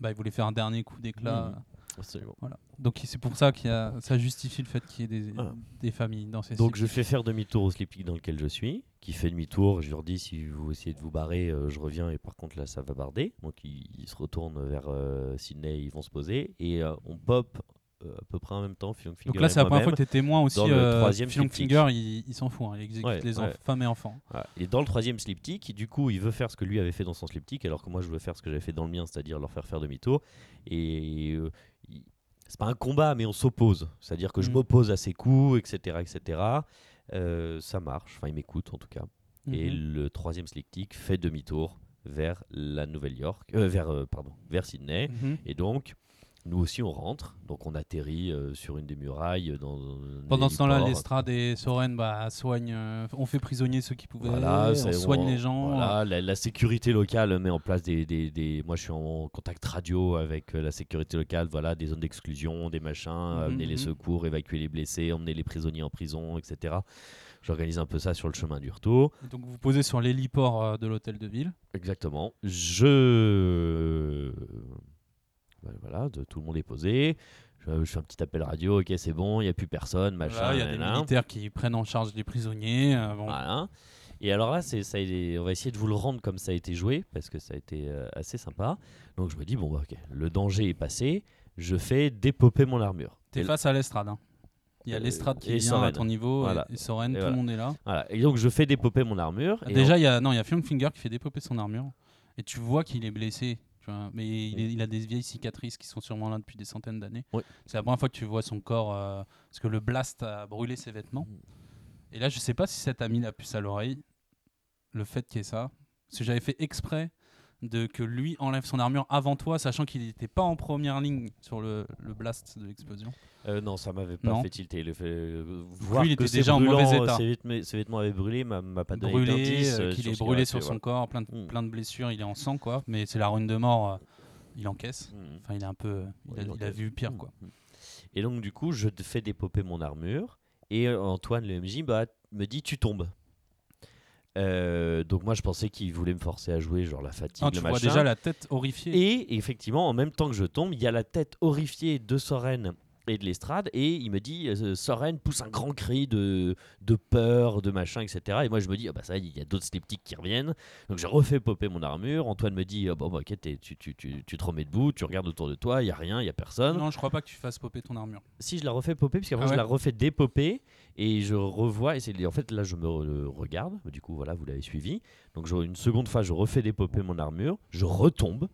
bah, ils voulaient faire un dernier coup d'éclat. Absolument. Voilà. Donc c'est pour ça qu'il y a, ça justifie le fait qu'il y ait des, Voilà. des familles dans ces Donc je fais faire demi-tour au sliptyque dans lequel je suis, qui fait demi-tour. Je leur dis si vous essayez de vous barrer, euh, je reviens et par contre là ça va barder. Donc ils, ils se retournent vers euh, Sydney, ils vont se poser et euh, on pop à peu près en même temps. Fiona Donc là c'est la première fois que tu es témoin aussi. dans le euh, troisième. Finger il, il s'en fout, hein, il exécute Ouais, les ouais. femmes et enfants. Et dans le troisième sliptyque, du coup, il veut faire ce que lui avait fait dans son sliptyque, alors que moi, je veux faire ce que j'avais fait dans le mien, c'est-à-dire leur faire faire demi-tour. Et euh, il- c'est pas un combat, mais on s'oppose. C'est-à-dire que je Mm. m'oppose à ses coups, etc., etc. Euh, ça marche. Enfin, il m'écoute en tout cas. Et Mhm. le troisième sliptyque fait demi-tour vers la Nouvelle-York, euh, vers euh, pardon, vers Sydney. Mhm. Et donc. Nous aussi, on rentre, donc on atterrit euh, sur une des murailles. Dans un Pendant ce temps-là, l'Estrade et Soren bah, soignent, euh, on fait prisonnier ceux qui pouvaient, Voilà, on soigne on- les gens. Voilà, la, la sécurité locale met en place des, des, des- Moi, je suis en contact radio avec euh, la sécurité locale. Voilà, des zones d'exclusion, des machins, amener les mhm. secours, évacuer les blessés, emmener les prisonniers en prison, etc. J'organise un peu ça sur le chemin du retour. Et Donc vous posez sur l'héliport euh, de l'hôtel de ville. Exactement. Je. Ben voilà, de- tout le monde est posé. Je, je fais un petit appel radio. Ok, c'est bon, il n'y a plus personne, machin. Voilà, Il y a des nanana. militaires qui prennent en charge les prisonniers. euh, bon. Voilà. Et alors là, c'est, ça on va essayer de vous le rendre comme ça a été joué, parce que ça a été euh, assez sympa. Donc je me dis, bon, bah, ok, le danger est passé, je fais dépoper mon armure. T'es face à l'Estrade. hein. Il y a Euh, l'Estrade qui vient Soren. à ton niveau Voilà. et, Soren, Et tout voilà. le monde est là. Voilà. Et donc je fais dépoper mon armure. et Déjà, il y a non, y a Finger qui fait dépoper son armure et tu vois qu'il est blessé. Tu vois, mais il, est- il a des vieilles cicatrices qui sont sûrement là depuis des centaines d'années. Oui. C'est la première fois que tu vois son corps euh, parce que le blast a brûlé ses vêtements. Et là, je sais pas si ça t'a mis la puce à l'oreille le fait qu'il y ait ça. Parce que j'avais fait exprès de que lui enlève son armure avant toi, sachant qu'il n'était pas en première ligne sur le, le blast de l'explosion. Euh, non, ça m'avait pas Non. fait tilter. Le fait, euh, voir il que était déjà en mauvais euh, état. Ses vêtements, ses vêtements avaient brûlé, m'a, m'a pas donné brûlé, euh, euh, qu'il est brûlé sur fait, son corps, plein de, Mm. plein de blessures, il est en sang quoi. Mais c'est la rune de mort, il encaisse. Mm. Enfin, il est un peu, il, a, il vu pire Mm. quoi. Et donc, du coup, je fais dépoper mon armure. Et Antoine, le MJ, bah, me dit Tu tombes. Euh, donc, moi, je pensais qu'il voulait me forcer à jouer, genre la fatigue, Ah, le vois machin. déjà la tête horrifiée. Et effectivement, en même temps que je tombe, il y a la tête horrifiée de Soren et de l'estrade. Et il me dit euh, Soren pousse un grand cri de, de peur, de machin, etc. Et moi, je me dis Ah bah, ça, il y a d'autres sceptiques qui reviennent. Donc, je refais popper mon armure. Antoine me dit Ah, Bon, bah, ok, tu, tu, tu, tu te remets debout, tu regardes autour de toi, il y a rien, il y a personne non, je crois pas que tu fasses popper ton armure. si je la refais popper, puisqu'après Ah je la refais dépopper et je revois, et c'est en fait là je me re- regarde, du coup voilà, vous l'avez suivi. Donc je- une seconde fois, je refais dépopper mon armure, je retombe.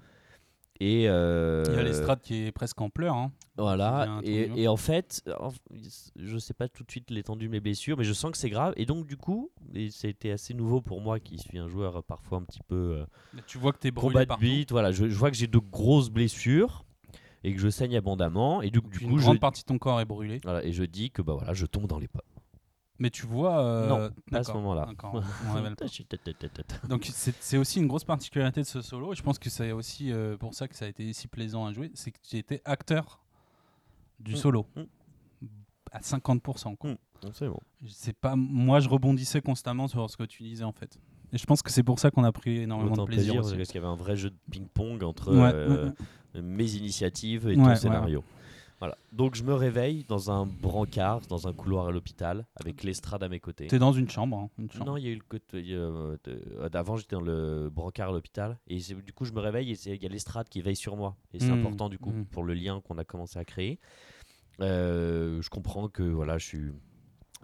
Et euh, Il y a l'estrade qui est presque en pleurs. hein. Voilà, et, en fait, je sais pas tout de suite l'étendue de mes blessures, mais je sens que c'est grave. Et donc, du coup, c'était assez nouveau pour moi qui suis un joueur euh, parfois un petit peu euh, Mais Tu vois que t'es brûlé combat de partout. beat. Voilà, je, je vois que j'ai de grosses blessures et que je saigne abondamment. Et du, Donc, du une coup, je, grande partie de ton corps est brûlée. voilà, et je dis que bah voilà, je tombe dans les pommes. Mais tu vois. euh, Non, pas à ce moment-là. Donc c'est aussi une grosse particularité de ce solo. Et je pense que c'est aussi euh, pour ça que ça a été si plaisant à jouer. C'est que tu étais acteur du Mm. solo. Mm. À 50%. Quoi. Mm. C'est bon. C'est pas moi je rebondissais constamment sur ce que tu disais en fait. Et je pense que c'est pour ça qu'on a pris énormément Autant de plaisir. plaisir parce qu'il y avait un vrai jeu de ping-pong entre Ouais, euh, ouais, ouais. mes initiatives et ton scénario. Voilà. Donc je me réveille dans un brancard, dans un couloir à l'hôpital, avec l'estrade à mes côtés. T'es dans une chambre. hein, une chambre. Non, il y a eu le côté. euh, D'avant, j'étais dans le brancard à l'hôpital. Et du coup, je me réveille et il y a l'estrade qui veille sur moi. Et c'est Mm, important, du coup, mm. pour le lien qu'on a commencé à créer. Euh, je comprends que voilà, je suis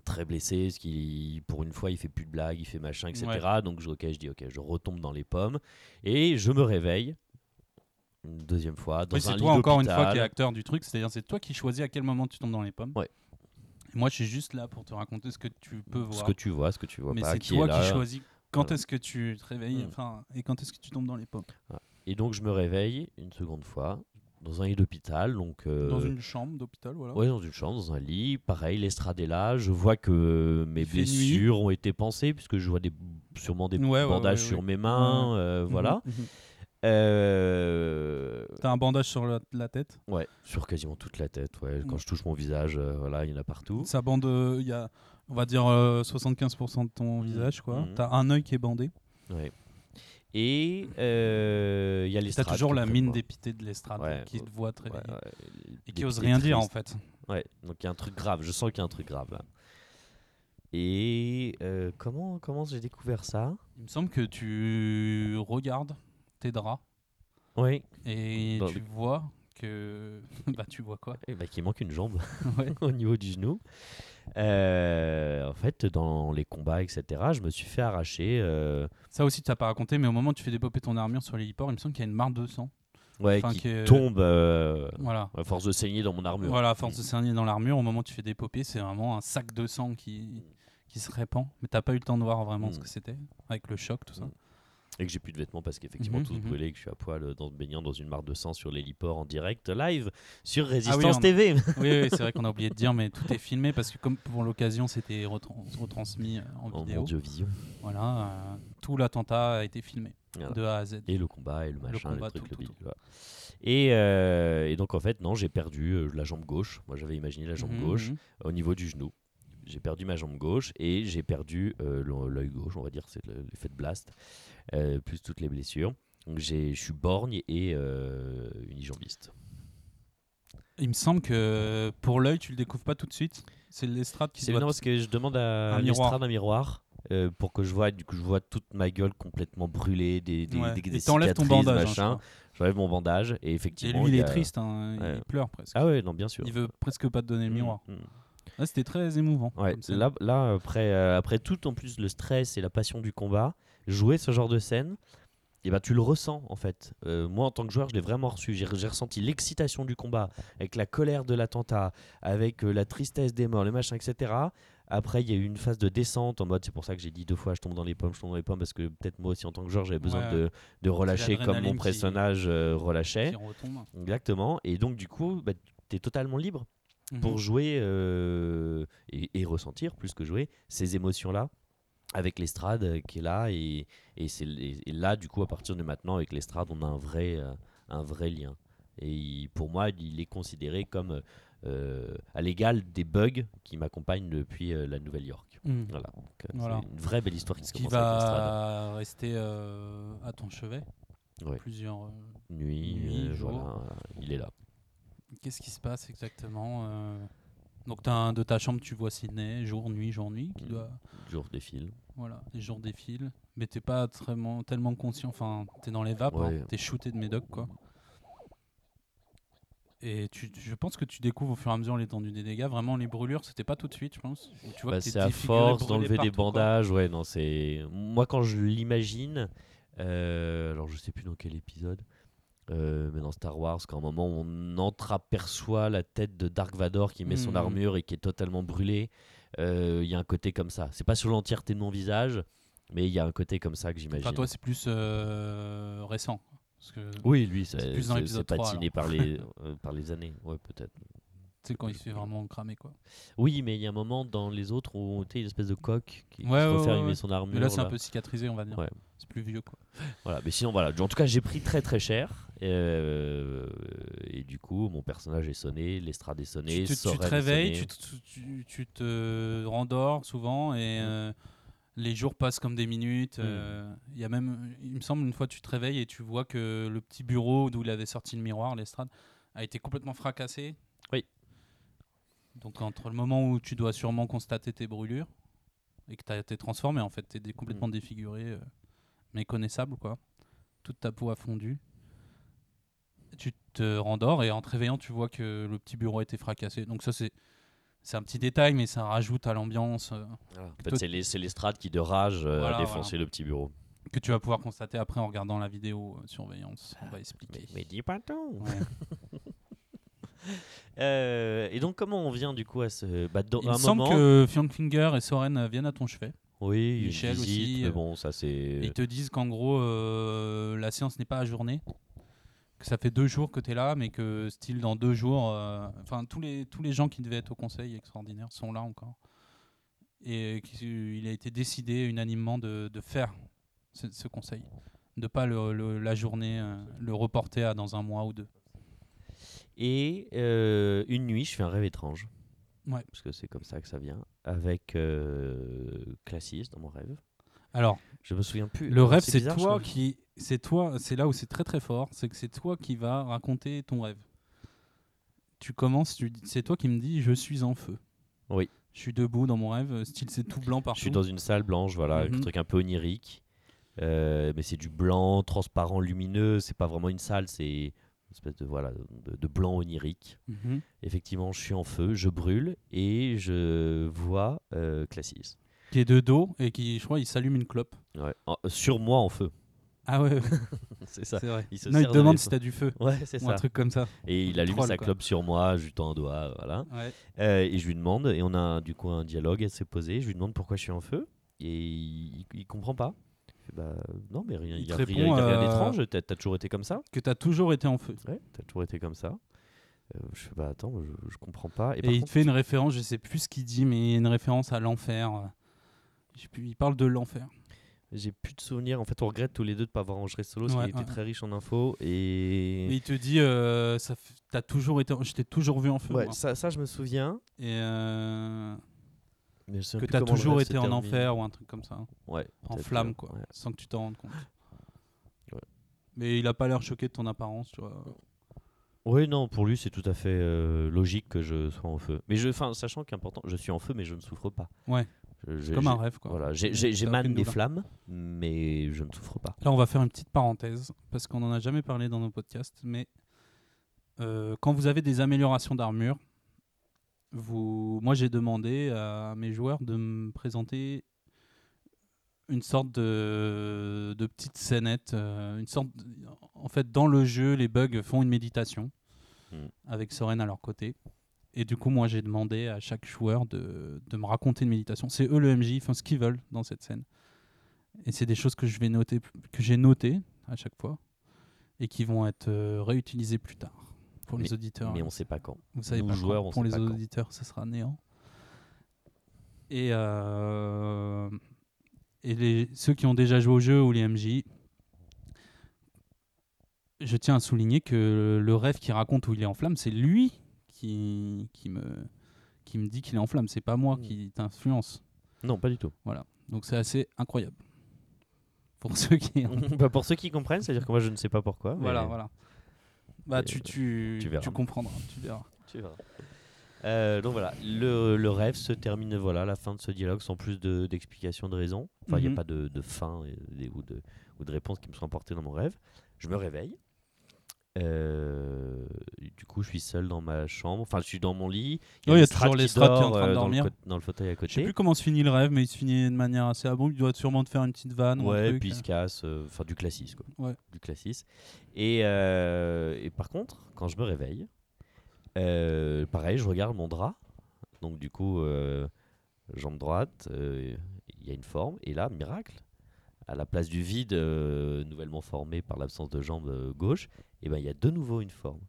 très blessé. Ce qui, pour une fois, il fait plus de blagues, il fait machin, etc. Donc, je, ok, je dis, ok, je retombe dans les pommes. Et je me réveille. Une deuxième fois, dans Oui, c'est toi encore une fois qui est acteur du truc, c'est-à-dire c'est toi qui choisis à quel moment tu tombes dans les pommes. Ouais. Et moi, je suis juste là pour te raconter ce que tu peux voir. Ce que tu vois, ce que tu vois Mais pas, c'est toi est là. qui choisis quand Voilà. est-ce que tu te réveilles Mm. enfin, et quand est-ce que tu tombes dans les pommes. Et donc je me réveille une seconde fois dans un lit d'hôpital, donc euh, Dans une chambre d'hôpital, voilà. ouais, dans une chambre, dans un lit. Pareil, l'estrade est là. Je vois que mes nuit. blessures ont été pensées puisque je vois des sûrement des Ouais, bandages ouais, sur mes mains, euh, Mhm, voilà. Euh, T'as un bandage sur la, la tête. Ouais, sur quasiment toute la tête. Ouais. Quand Ouais. je touche mon visage, euh, voilà, il y en a partout. Ça bande, euh, il y a, on va dire, euh, 75% de ton visage, quoi. Mhm. T'as un œil qui est bandé. Ouais. Et il y a les T'as toujours la mine dépitée de l'estrade Ouais, qui te voit très Ouais. Et qui ose rien dire, en fait. Ouais, donc il y a un truc grave. Je sens qu'il y a un truc grave là. Et comment, comment j'ai découvert ça? Il me semble que tu regardes tes draps Oui. et Dans tu le- vois que. bah, tu vois quoi? Eh ben, qu'il manque une jambe Ouais. au niveau du genou. Euh, en fait, dans les combats, etc., je me suis fait arracher. euh, Ça aussi, tu t'as pas raconté, mais au moment où tu fais dépopper ton armure sur l'héliport, il me semble qu'il y a une marque de sang. ouais, Enfin, qui que- tombe euh, Voilà. à force de saigner dans mon armure. Voilà, à force de saigner dans l'armure, au moment où tu fais dépopper, c'est vraiment un sac de sang qui, qui se répand. Mais t'as pas eu le temps de voir vraiment ce Mm. que c'était, avec le choc, tout ça. Mm. Et que j'ai plus de vêtements parce qu'effectivement tout se mhm. brûlait et que je suis à poil euh, dans, baignant dans une mare de sang sur l'héliport en direct live sur Ah Résistance on- TV. oui, oui, c'est vrai qu'on a oublié de dire, mais tout est filmé parce que comme pour l'occasion, c'était retrans- retransmis euh, en en vidéo. Mondiovision. Voilà, euh, tout l'attentat a été filmé Voilà. de A à Z. Et le combat et le machin, le, combat, truc, tout, le tout. Et, euh, et donc en fait, non, j'ai perdu la jambe gauche. Moi j'avais imaginé la jambe Mhm, gauche mhm. au niveau du genou. J'ai perdu ma jambe gauche et j'ai perdu euh, l'œil gauche, on va dire, c'est le- l'effet de blast, euh, plus toutes les blessures. Donc je suis borgne et euh, unijambiste. Il me semble que pour l'œil, tu le découvres pas tout de suite. C'est l'estrade qui C'est non parce que je demande à l'estrade un miroir euh, pour que je vois, du coup je vois toute ma gueule complètement brûlée, des, des, Ouais. des, Et des t'enlèves ton cicatrices, bandage. hein, machin. J'enlève mon bandage et Et effectivement. lui, il est a- triste, hein, Ouais. il pleure presque. Ah ouais, non, bien sûr. Il veut presque pas te donner le Mm, miroir. mm. Là, c'était très émouvant. Ouais, comme scène. là, là après, euh, après tout en plus le stress et la passion du combat, jouer ce genre de scène, et ben, tu le ressens en fait. Euh, moi en tant que joueur, je l'ai vraiment reçu. J'ai ressenti l'excitation du combat, avec la colère de l'attentat, avec euh, la tristesse des morts, les machins, etc. Après, il y a eu une phase de descente en mode, c'est pour ça que j'ai dit deux fois, je tombe dans les pommes, je tombe dans les pommes, parce que peut-être moi aussi en tant que joueur, j'avais besoin Ouais, de, de relâcher comme mon qui- personnage euh, relâchait. Qui retombe. Exactement. Et donc, du coup, bah, tu es totalement libre pour Mhm. jouer euh, et, et ressentir, plus que jouer, ces émotions-là avec l'estrade euh, qui est là. Et, et, c'est, et- là, du coup, à partir de maintenant, avec l'estrade, on a un vrai, euh, un vrai lien. Et il- pour moi, il est considéré comme euh, à l'égal des bugs qui m'accompagnent depuis euh, la Nouvelle-York. Mhm. Voilà. Une vraie belle histoire qui se qui commence avec l'estrade. va rester à ton chevet. Ouais. Plusieurs. euh, Nuit, voilà, il est là. Qu'est-ce qui se passe exactement euh, Donc, de ta chambre, tu vois Sydney, jour, nuit, jour, nuit. Qui Mhm. doit... Jour défile. Voilà, les jours défilent. Mais t'es pas tellement, tellement conscient. Enfin, t'es dans les vapes, hein, Ouais. t'es shooté de médoc, quoi. Et tu, je pense que tu découvres au fur et à mesure l'étendue des dégâts. Vraiment, les brûlures, c'était pas tout de suite, je pense. Tu vois Bah, c'est à force d'enlever des quoi. bandages, ouais, non, c'est. Moi, quand je l'imagine, euh, alors je sais plus dans quel épisode, euh, mais dans Star Wars, quand à un moment on entreaperçoit la tête de Dark Vador qui met son Mhm. armure et qui est totalement brûlée, euh, il y a un côté comme ça. C'est pas sur l'entièreté de mon visage, mais il y a un côté comme ça que j'imagine. Enfin, toi, c'est plus euh, récent. Parce que oui, lui, c'est c'est plus dans c'est- l'épisode c'est 3, patiné par les, par les années, ouais, peut-être. Tu sais, quand il se fait vraiment cramer, quoi. Oui, mais il y a un moment dans les autres où tu sais, une espèce de coque qui, qui Ouais, se ouais, son armure. Mais là, c'est un peu cicatrisé, on va dire. C'est plus vieux, quoi. Voilà, mais sinon voilà. En tout cas, j'ai pris très très cher. euh, et du coup, mon personnage est sonné, l'estrade est sonnée, tu te, tu réveilles, tu te, tu- tu te rendors souvent et Mm. euh, les jours passent comme des minutes. Mm. euh, Il y a même, il me semble, une fois tu te réveilles et tu vois que le petit bureau d'où il avait sorti le miroir, l'estrade, a été complètement fracassé. Donc entre le moment où tu dois sûrement constater tes brûlures et que tu as été transformé, en fait, tu es complètement défiguré, euh, méconnaissable, quoi. Toute ta peau a fondu. Tu te rendors et en te réveillant, tu vois que le petit bureau a été fracassé. Donc ça, c'est c'est un petit détail, mais ça rajoute à l'ambiance euh, Voilà. En Toi- fait, c'est les- c'est l'estrade qui, de rage, euh, Voilà, a défoncé voilà. le petit bureau. que tu vas pouvoir constater après en regardant la vidéo euh, surveillance. On va Mais, expliquer. mais dis pas tout. Ouais. Euh, et donc, comment on vient du coup à ce. Bah, dans- Il à me semble que Finger et Soren viennent à ton chevet. Oui, Michel visite, aussi, mais euh, bon, ça c'est. Ils te disent qu'en gros, euh, la séance n'est pas ajournée. Que ça fait deux jours que tu es là, mais que style dans deux jours. euh, Enfin, tous, les, tous les gens qui devaient être au conseil extraordinaire sont là encore. Et qu'il a été décidé unanimement de, de faire ce, ce conseil. De pas le, le- la journée, euh, le reporter à dans un mois ou deux. Et euh, une nuit, je fais un rêve étrange. Ouais. Parce que c'est comme ça que ça vient. Avec euh, Classis dans mon rêve. Alors, Je me souviens plus. le rêve, C'est toi qui. C'est toi, c'est là où c'est très très fort, c'est que c'est toi qui vas raconter ton rêve. Tu commences, tu c'est toi qui me dis je suis en feu. Oui. Je suis debout dans mon rêve, style c'est tout blanc partout. Je suis dans une salle blanche, voilà, un Mhm. truc un peu onirique. Euh, mais c'est du blanc, transparent, lumineux. C'est pas vraiment une salle, c'est une espèce de, voilà, de, de blanc onirique. Mhm. Effectivement, je suis en feu, je brûle et je vois euh, Classis. Qui est de dos et qui, je crois, il s'allume une clope. Ouais. En- sur moi en feu. Ah ouais, ouais, c'est ça. vrai. Il se non, il te demande si t'as du feu. Ouais, c'est Ou un ça. truc comme ça. Et il allume Troll, sa quoi. clope sur moi, je lui tends un doigt, voilà. Ouais. Euh, et je lui demande, et on a du coup un dialogue à se poser. Je lui demande pourquoi je suis en feu, et il, il comprend pas. Bah non, mais rien, Il il y a, rien, d'étrange. T'as t'as toujours été comme ça. Que t'as toujours été en feu. Ouais, t'as toujours été comme ça. Euh, je fais bah attends, je, je comprends pas. Et, Et, par il te fait une référence, je sais plus ce qu'il dit, mais une référence à l'enfer. Il parle de l'enfer. j'ai plus de souvenirs. En fait, on regrette tous les deux de pas avoir enregistré solo, parce Ouais, qu'il était très riche en infos. Et, Et il te dit, euh, ça f- t'as toujours été, je t'ai toujours vu en feu. ouais, moi. ça, ça, je me souviens. Et euh, Mais je sais que comment le toujours été en enfer ou un truc comme ça, Ouais. en flamme quoi, ouais. sans que tu t'en rendes compte. Ouais. Mais il a pas l'air choqué de ton apparence, tu vois. Oui, non, pour lui, c'est tout à fait euh, logique que je sois en feu. Mais je, enfin, sachant qu'important, je suis en feu, mais je ne souffre pas. Ouais. Je- Comme un rêve quoi. Voilà, j'émane des flammes, mais je ne souffre pas. Là, on va faire une petite parenthèse parce qu'on n'en a jamais parlé dans nos podcasts. Mais euh, quand vous avez des améliorations d'armure, vous, moi j'ai demandé à mes joueurs de me présenter une sorte de, de petite scénette, euh, une sorte. de- en fait, dans le jeu, les bugs font une méditation Mm. avec Soren à leur côté. Et du coup, moi j'ai demandé à chaque joueur de, de me raconter une méditation. C'est eux le MJ, ils font ce qu'ils veulent dans cette scène. Et c'est des choses que je vais noter, que j'ai notées à chaque fois et qui vont être euh, réutilisées plus tard pour les auditeurs. Mais on sait pas quand. Vous savez nous, pas joueurs, quand. on pour les auditeurs, ce sera néant. Et, euh, et les, ceux qui ont déjà joué au jeu ou les MJ, je tiens à souligner que le rêve qu'il raconte où il est en flamme, c'est lui qui, qui, me, qui me dit qu'il est en flamme. C'est pas moi qui t'influence. Non, pas du tout. Donc c'est assez incroyable. Pour ceux qui Bah, pour ceux qui comprennent, c'est-à-dire que moi, je ne sais pas pourquoi. mais- Voilà, voilà. Bah, tu, euh, tu, tu verras. comprendras, tu verras. Tu verras. Euh, donc voilà, le, le rêve se termine voilà la fin de ce dialogue sans plus de- d'explications de, raison. Enfin, il n'y a Mhm. pas de, de fin et- ou, de, ou de réponse qui me sont apportées dans mon rêve. Je me réveille. Euh, du coup, je suis seul dans ma chambre. Enfin, je suis dans mon lit. Il y a le toujours Strat les Strats qui est en dort, train de euh, dans le dormir. Dans le fauteuil à Je sais côté. plus comment se finit le rêve, mais il se finit de manière assez abonde. Il doit sûrement te faire une petite vanne ou un Ouais, truc. puis il se casse. euh, Enfin, du classisme, quoi. Ouais. Du classisme. Et, euh, et par contre, quand je me réveille, pareil, je regarde mon drap. Donc, du coup, jambe droite, il y a une forme. Et là, miracle, à la place du vide euh, nouvellement formé par l'absence de jambe gauche, et ben, il y a de nouveau une forme.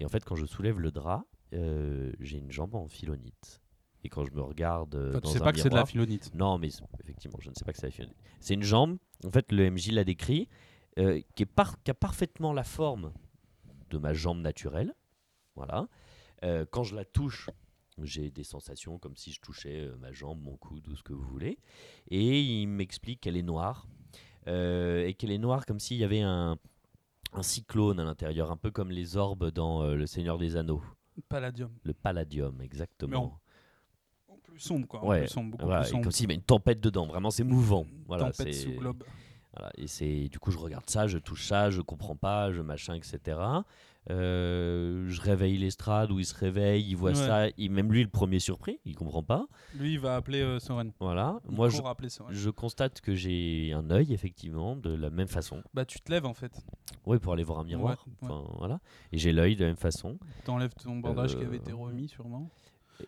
Et en fait, quand je soulève le drap, euh, j'ai une jambe en philonite. Et quand je me regarde euh, Enfin, tu dans sais un pas que c'est de la philonite. non, mais effectivement, je ne sais pas que c'est la philonite. C'est une jambe, en fait, le MJ l'a décrit, euh, qui, est par- qui a parfaitement la forme de ma jambe naturelle. Voilà. Euh, quand je la touche, j'ai des sensations comme si je touchais ma jambe, mon coude ou ce que vous voulez. Et il m'explique qu'elle est noire. et qu'elle est noire comme s'il y avait un, un cyclone à l'intérieur, un peu comme les orbes dans euh, Le Seigneur des Anneaux. Palladium. Le palladium, exactement. En plus sombre, quoi. En Ouais, plus sombre, beaucoup Voilà, plus et sombre. comme s'il y avait une tempête dedans, vraiment c'est mouvant. Voilà, Tempête sous globe. Voilà, et c'est du coup je regarde ça, je touche ça, je comprends pas, je machin, etc. Euh, je réveille l'estrade où il se réveille, il voit Ouais. ça, il, même lui le premier surpris, il comprend pas. Lui, il va appeler euh, Soren. Voilà, Il moi je, constate que j'ai un œil effectivement de la même façon. Bah, tu te lèves en fait. Oui, pour aller voir un miroir. Ouais, ouais. Enfin, voilà. Et j'ai l'œil de la même façon. T'enlèves ton bandage qui Euh, avait été remis sûrement.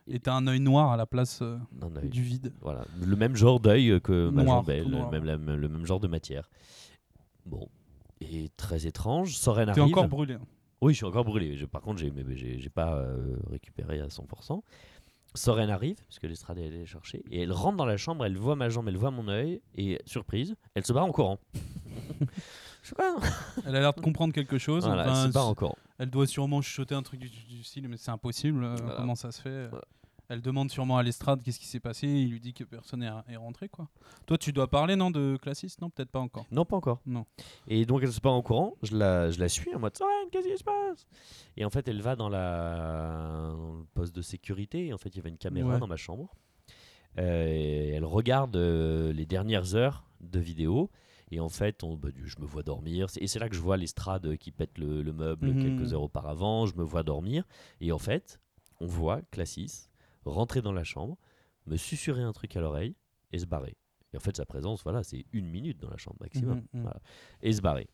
Et- t'as un œil noir à la place euh, du vide. Voilà, le même genre d'œil que ma jambelle, noir, même la- le même genre de matière. Bon, et très étrange, Soren T'es arrive. encore brûlé. Oui, je suis encore brûlé. Je- par contre, j'ai mais j'ai j'ai pas euh, récupéré à 100%. Soren arrive, parce que l'estrade est allée chercher, et elle rentre dans la chambre, elle voit ma jambe, elle voit mon œil, et surprise, elle se barre en courant. je sais pas. Elle a l'air de comprendre quelque chose. Voilà, Enfin, elle se barre en courant. Elle doit sûrement chuchoter un truc du, du style, mais c'est impossible. euh, Voilà. Comment ça se fait Voilà. Elle demande sûrement à l'estrade qu'est-ce qui s'est passé. Il lui dit que personne est, est rentré. quoi. Toi, tu dois parler, non, de classiste Non, peut-être pas encore. Non, pas encore. Non. Et donc elle se part en courant, je la, je la suis en mode Soren, qu'est-ce qui se passe? Et en fait, elle va dans, la, dans le poste de sécurité. Et en fait, il y avait une caméra Ouais. dans ma chambre. Euh, et elle regarde euh, les dernières heures de vidéo. Et en fait, on, bah, je me vois dormir. Et c'est là que je vois l'estrade qui pète le, le meuble Mhm. quelques heures auparavant. Je me vois dormir. Et en fait, on voit Classis rentrer dans la chambre, me susurrer un truc à l'oreille et se barrer. Et en fait, sa présence, voilà, c'est une minute dans la chambre maximum. Mhm, mhm. Voilà. Et se barrer.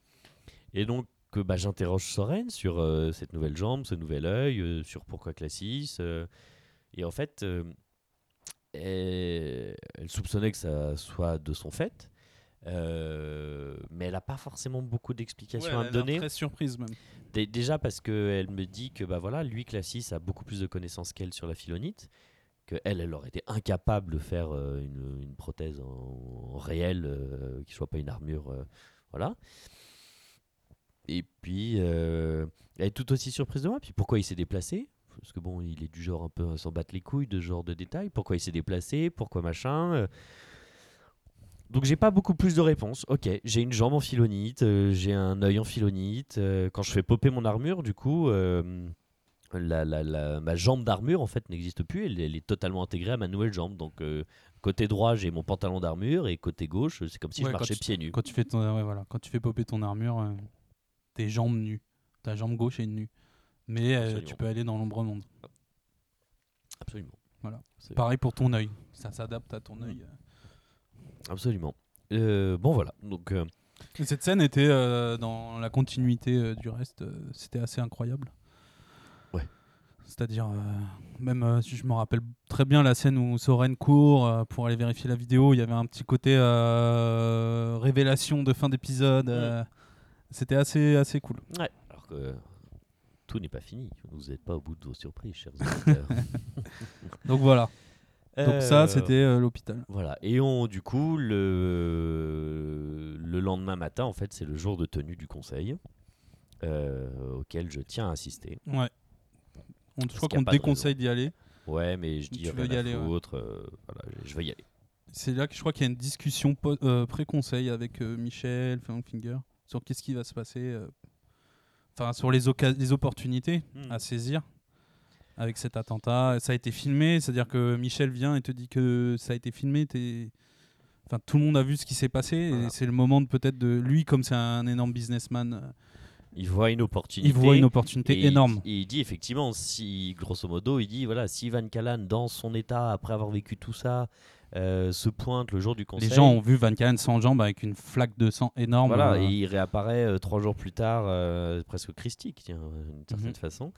Et donc, bah, j'interroge Soren sur euh, cette nouvelle jambe, ce nouvel œil, euh, sur pourquoi Classis. euh, et en fait, elle soupçonnait que ça soit de son fait. Euh, mais elle n'a pas forcément beaucoup d'explications Ouais, à me donner. Très surprise même. Dé- Déjà parce qu'elle me dit que bah voilà, lui, Classis, a beaucoup plus de connaissances qu'elle sur la philonite, que elle, elle aurait été incapable de faire euh, une, une prothèse en, en réel, euh, qui soit pas une armure, euh, voilà. Et puis, elle est tout aussi surprise de moi. Puis pourquoi il s'est déplacé? Parce que bon, il est du genre un peu à s'en battre les couilles de ce genre de détails. Pourquoi il s'est déplacé? Pourquoi machin? Donc j'ai pas beaucoup plus de réponses. Ok, j'ai une jambe en philonite, euh, j'ai un œil en philonite. euh, quand je fais popper mon armure, du coup, euh, la, la- la- ma jambe d'armure en fait n'existe plus. Elle, elle est totalement intégrée à ma nouvelle jambe. Donc côté droit, j'ai mon pantalon d'armure et côté gauche, c'est comme si Ouais, je marchais tu- pieds nus. Quand tu fais ton, ouais, voilà, quand tu fais popper ton armure, tes jambes nues, ta jambe gauche est nue. Mais tu peux aller dans l'ombre monde. Absolument. Voilà. Pareil pour ton œil. Ça s'adapte à ton œil. Absolument. Euh, bon voilà. Donc euh, Et cette scène était euh, dans la continuité euh, du reste. euh, C'était assez incroyable. Ouais. C'est-à-dire, euh, même euh, si je me rappelle très bien la scène où Soren court euh, pour aller vérifier la vidéo, il y avait un petit côté euh, révélation de fin d'épisode. euh, C'était assez, assez cool. ouais. Alors que tout n'est pas fini. Vous n'êtes pas au bout de vos surprises, chers auditeurs. Donc voilà. Donc ça, Euh, c'était euh, l'hôpital. Voilà. Et on, du coup, le, le lendemain matin, en fait, c'est le jour de tenue du conseil euh, auquel je tiens à assister. Ouais. On, je crois qu'on te déconseille d'y aller. Ouais, mais je dis veux rien y à aller, ouais. foutre, voilà, je- vais y aller. C'est là que je crois qu'il y a une discussion euh, pré-conseil avec euh, Michel, Finger, sur qu'est-ce qui va se passer. euh, Enfin, sur les opportunités Hmm. à saisir avec cet attentat. Ça a été filmé, c'est-à-dire que Michel vient et te dit que ça a été filmé. Enfin, tout le monde a vu ce qui s'est passé Voilà. et c'est le moment de peut-être de lui, comme c'est un énorme businessman, euh, Il voit une opportunité. il voit une opportunité et il- énorme. et il dit effectivement, si grosso modo, il dit voilà, si Van Callan, dans son état, après avoir vécu tout ça, euh, se pointe le jour du conseil. Les gens ont vu Van Callen sans jambes avec une flaque de sang énorme. Voilà, euh, et il réapparaît euh, trois jours plus tard, euh, presque christique, d'une certaine Mhm. façon.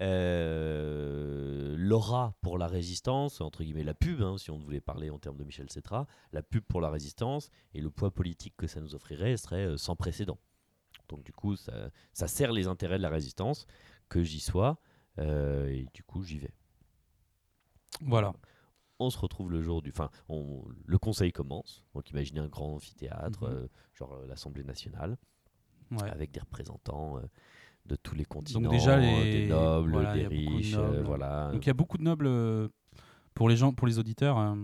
Euh, L'aura pour la résistance, entre guillemets la pub, hein, si on voulait parler en termes de Michel Cetra, la pub pour la résistance et le poids politique que ça nous offrirait serait euh, sans précédent. Donc du coup, ça, ça sert les intérêts de la résistance, que j'y sois, euh, et du coup, j'y vais. Voilà. On se retrouve le jour du... Enfin, on- le conseil commence, donc imaginez un grand amphithéâtre, Mhm. euh, genre l'Assemblée nationale Ouais. avec des représentants euh, de tous les continents, déjà, les- des nobles, voilà, il des de riches, euh, nobles. voilà. Donc il y a beaucoup de nobles euh, pour les gens, pour les auditeurs. euh,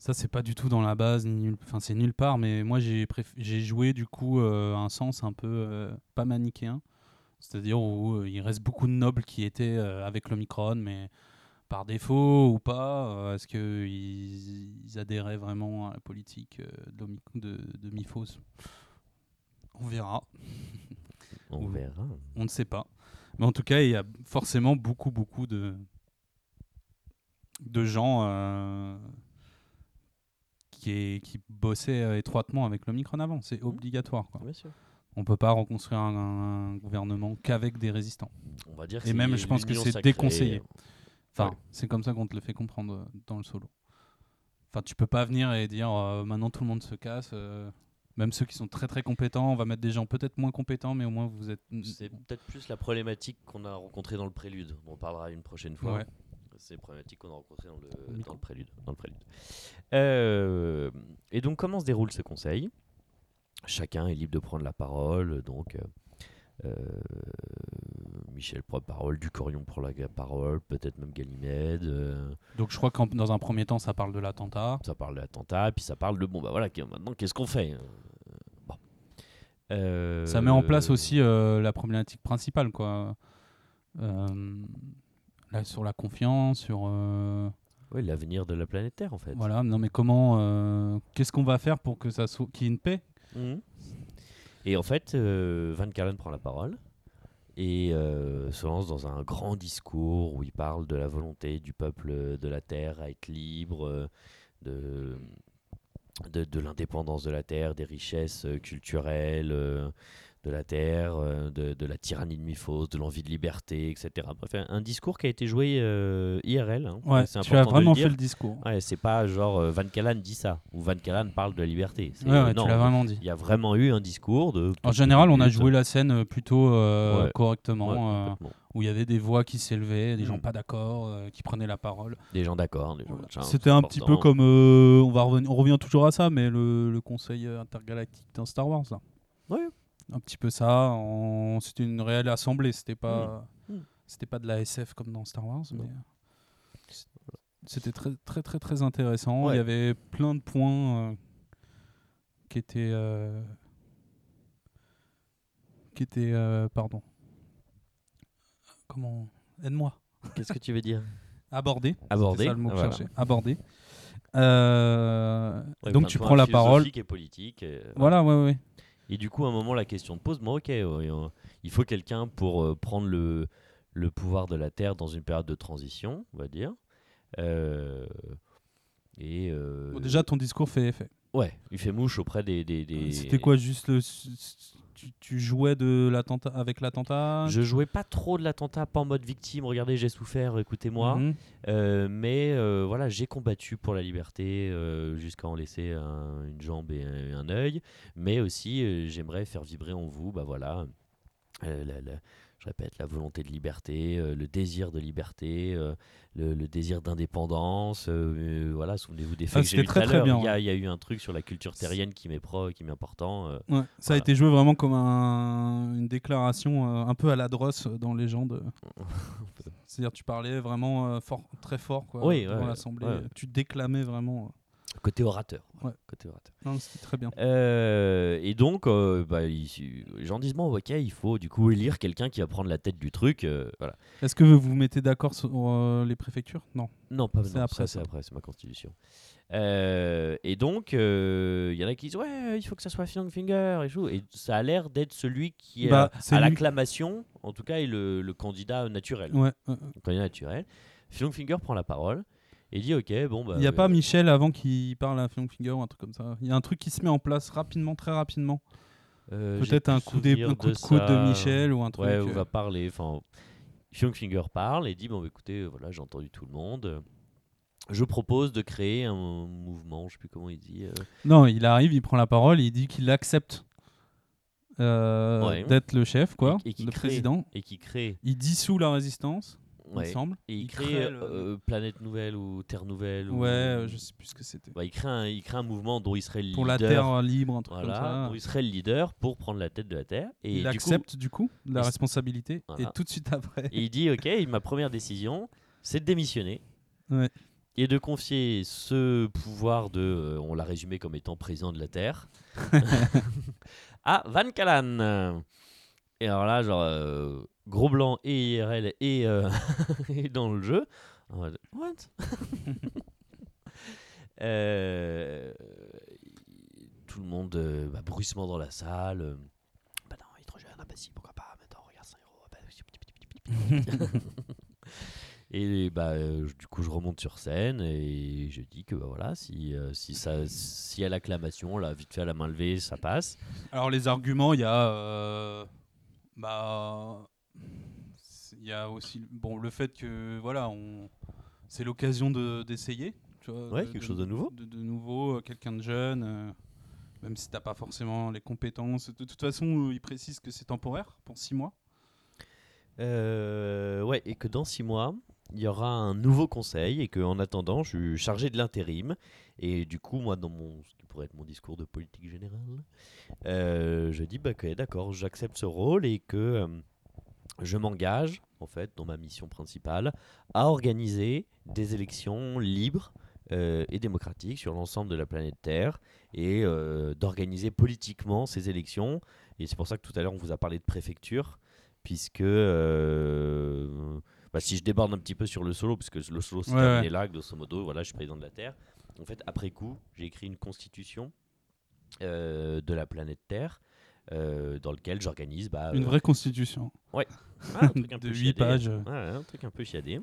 ça c'est pas du tout dans la base, enfin c'est nulle part. Mais moi j'ai préf- j'ai joué du coup euh, un sens un peu euh, pas manichéen, c'est-à-dire où il reste beaucoup de nobles qui étaient avec l'Omicron, mais par défaut ou pas Est-ce qu'ils ils adhéraient vraiment à la politique de, de Miphos? On verra. On Ou- verra. On ne sait pas. Mais en tout cas, il y a forcément beaucoup, beaucoup de, de gens euh, qui, est- qui bossaient euh, étroitement avec l'Omicron avant. C'est obligatoire. Quoi. Bien sûr. On peut pas reconstruire un, un gouvernement qu'avec des résistants. On va dire Et même, je pense que c'est déconseillé. Enfin, Ouais. c'est comme ça qu'on te le fait comprendre euh, dans le solo. Enfin, tu peux pas venir et dire euh, maintenant tout le monde se casse. euh, même ceux qui sont très très compétents, on va mettre des gens peut-être moins compétents, mais au moins vous êtes. C'est peut-être plus la problématique qu'on a rencontrée dans le prélude. On en parlera une prochaine fois. Ouais. C'est les problématiques qu'on a rencontrées dans le, dans le prélude. Dans le prélude. Euh, et donc, comment se déroule ce conseil? Chacun est libre de prendre la parole. Donc, euh, Michel prend la parole, Ducorion prend la parole, peut-être même Ganymède. euh, Donc je crois que dans un premier temps, ça parle de l'attentat. ça parle de l'attentat, puis ça parle de bon, bah voilà, maintenant qu'est-ce qu'on fait Euh, Bon. Euh, Ça met en place aussi euh, la problématique principale, quoi. Euh, là, sur la confiance, sur euh, ouais, l'avenir de la planète Terre en fait. voilà. Non, mais comment euh, Qu'est-ce qu'on va faire pour que ça soit qu'il y ait une paix? Mhm. Et en fait, euh, Van Kalen prend la parole et euh, se lance dans un grand discours où il parle de la volonté du peuple de la Terre à être libre, euh, de, de, l'indépendance de la Terre, des richesses euh, culturelles euh, de la Terre, euh, de, de la tyrannie de Miphos, de l'envie de liberté, etc. Bref, un- un discours qui a été joué euh, IRL. hein. Ouais, C'est tu as le vraiment fait le discours. Ouais, c'est pas genre euh, Van Kalan dit ça ou Van Kalan parle de la liberté. Ouais, non, tu l'as vraiment dit. il y a vraiment eu un discours de. En général, on a joué la scène euh, plutôt correctement, où il y avait des voix qui s'élevaient, des gens Mm. pas d'accord, qui prenaient la parole. Des gens d'accord, des gens C'était un petit peu comme, on va revenir, on revient toujours à ça, mais le, le Conseil intergalactique dans Star Wars, là. Ouais. Un petit peu ça. en- C'était une réelle assemblée. C'était pas, Mm. Mm. c'était pas de la SF comme dans Star Wars, mais euh, c'était très très très très intéressant. Ouais. Il y avait plein de points euh, qui étaient euh, qui étaient euh, pardon. Comment aide-moi Qu'est-ce que tu veux dire? Aborder. Aborder, C'est ça le mot que je voilà. cherchais. Aborder. Euh, Ouais, donc tu prends la parole. et politiques. et, Voilà, ouais, ouais. Et du coup, à un moment, la question te pose bon, ok, ouais, euh, il faut quelqu'un pour euh, prendre le, le pouvoir de la Terre dans une période de transition, on va dire. Euh, et. euh, Bon, déjà, ton discours fait effet. Ouais, il fait mouche auprès des. des, des- C'était quoi, juste le. Tu, tu jouais de l'attentat avec l'attentat Je jouais pas trop de l'attentat, pas en mode victime, regardez, j'ai souffert, écoutez-moi. Mhm. Euh, mais euh, voilà, j'ai combattu pour la liberté euh, jusqu'à en laisser un- une jambe et un, un œil. Mais aussi, j'aimerais faire vibrer en vous, bah voilà, la- la- je répète, la volonté de liberté, euh, le désir de liberté, euh, le, le désir d'indépendance. euh, voilà, souvenez-vous des faits Ah, que j'ai très, très bien, Il y, a- il y a eu un truc sur la culture terrienne qui m'est pro, qui m'est important. Ouais, Ça a été joué vraiment comme un- une déclaration un peu à la Dross euh, dans Légende. C'est-à-dire, tu parlais vraiment fort, très fort quoi, Oui, ouais, l'Assemblée. Tu déclamais vraiment. Côté orateur. Ouais. Côté orateur. Non, C'était très bien. Euh, et donc, euh, bah, il- les gens disent bon, ok, il faut du coup élire quelqu'un qui va prendre la tête du truc. euh, voilà. Est-ce que vous vous mettez d'accord sur euh, les préfectures? Non. Non, pas C'est non, après, ça, c'est ça. après, c'est ma constitution. Euh, et donc, euh, il y en a qui disent ouais, il faut que ça soit Finger et tout. Et ça a l'air d'être celui qui est Bah, à- c'est à lui- l'acclamation, en tout cas, est le, le candidat naturel. Ouais. Le candidat naturel. Finger prend la parole et dit ok, bon bah. Il n'y a euh, pas Michel avant qu'il parle à Finger ou un truc comme ça. Il y a un truc qui se met en place rapidement, très rapidement. euh, Peut-être un coup, un coup de coude de ça. Michel ou un truc. Ouais, euh, on va parler. Enfin, Finger parle et dit bon, bah, écoutez, euh, voilà, j'ai entendu tout le monde. Je propose de créer un mouvement, je sais plus comment il dit. euh, Non, il arrive, il prend la parole, il dit qu'il accepte euh, Ouais. d'être le chef, quoi, Et- et qui le crée- président. et qui crée, Il dissout la résistance, il me ouais, semble. et il, Il crée, crée le- euh, planète nouvelle ou terre nouvelle. ou- Ouais, euh, je sais plus ce que c'était. Bah, il crée un, il crée un mouvement dont il serait le Pour la leader. terre libre, un truc Voilà, comme dont il serait le leader pour prendre la tête de la terre. Et il du accepte du coup la responsabilité Voilà. et tout de suite après. Et il dit ok, ma première décision, c'est de démissionner. Ouais. et de confier ce pouvoir de, euh, on l'a résumé comme étant président de la Terre, à Van Kalan. Et alors là, genre, euh, gros blanc et IRL et, euh, et dans le jeu. En mode, What? Euh, Tout le monde, euh, bah, bruissement dans la salle. euh, bah non, il est trop jeune, ah bah si, pourquoi pas, mais attends, regarde 5 euros. ah bah. Et bah, euh, du coup, je remonte sur scène et je dis que bah, voilà, si, euh, si, ça, si à l'acclamation, là, vite fait à la main levée, ça passe. Alors les arguments, il y a, euh, bah, il y a aussi, bon, le fait que voilà, on, c'est l'occasion de d'essayer, tu vois, Ouais, quelque chose de nouveau. de, de nouveau, euh, quelqu'un de jeune, euh, même si t'as pas forcément les compétences. De toute façon, il précise que c'est temporaire pour six mois. Euh, ouais, et que dans six mois, il y aura un nouveau conseil et qu'en attendant, je suis chargé de l'intérim. Et du coup, moi, dans mon, ce qui pourrait être mon discours de politique générale, euh, je dis bah, que d'accord, j'accepte ce rôle et que euh, je m'engage, en fait, dans ma mission principale, à organiser des élections libres euh, et démocratiques sur l'ensemble de la planète Terre et euh, d'organiser politiquement ces élections. Et c'est pour ça que tout à l'heure, on vous a parlé de préfecture puisque euh, bah, si je déborde un petit peu sur le solo, parce que le solo c'est Ouais, terminé ouais. là, grosso modo, voilà, je suis président de la Terre. En fait, après coup, j'ai écrit une constitution de la planète Terre, euh, dans lequel j'organise bah, Une euh, vraie constitution ah, un truc un de peu huit chiadé. pages. Ouais, un truc un peu chiadé.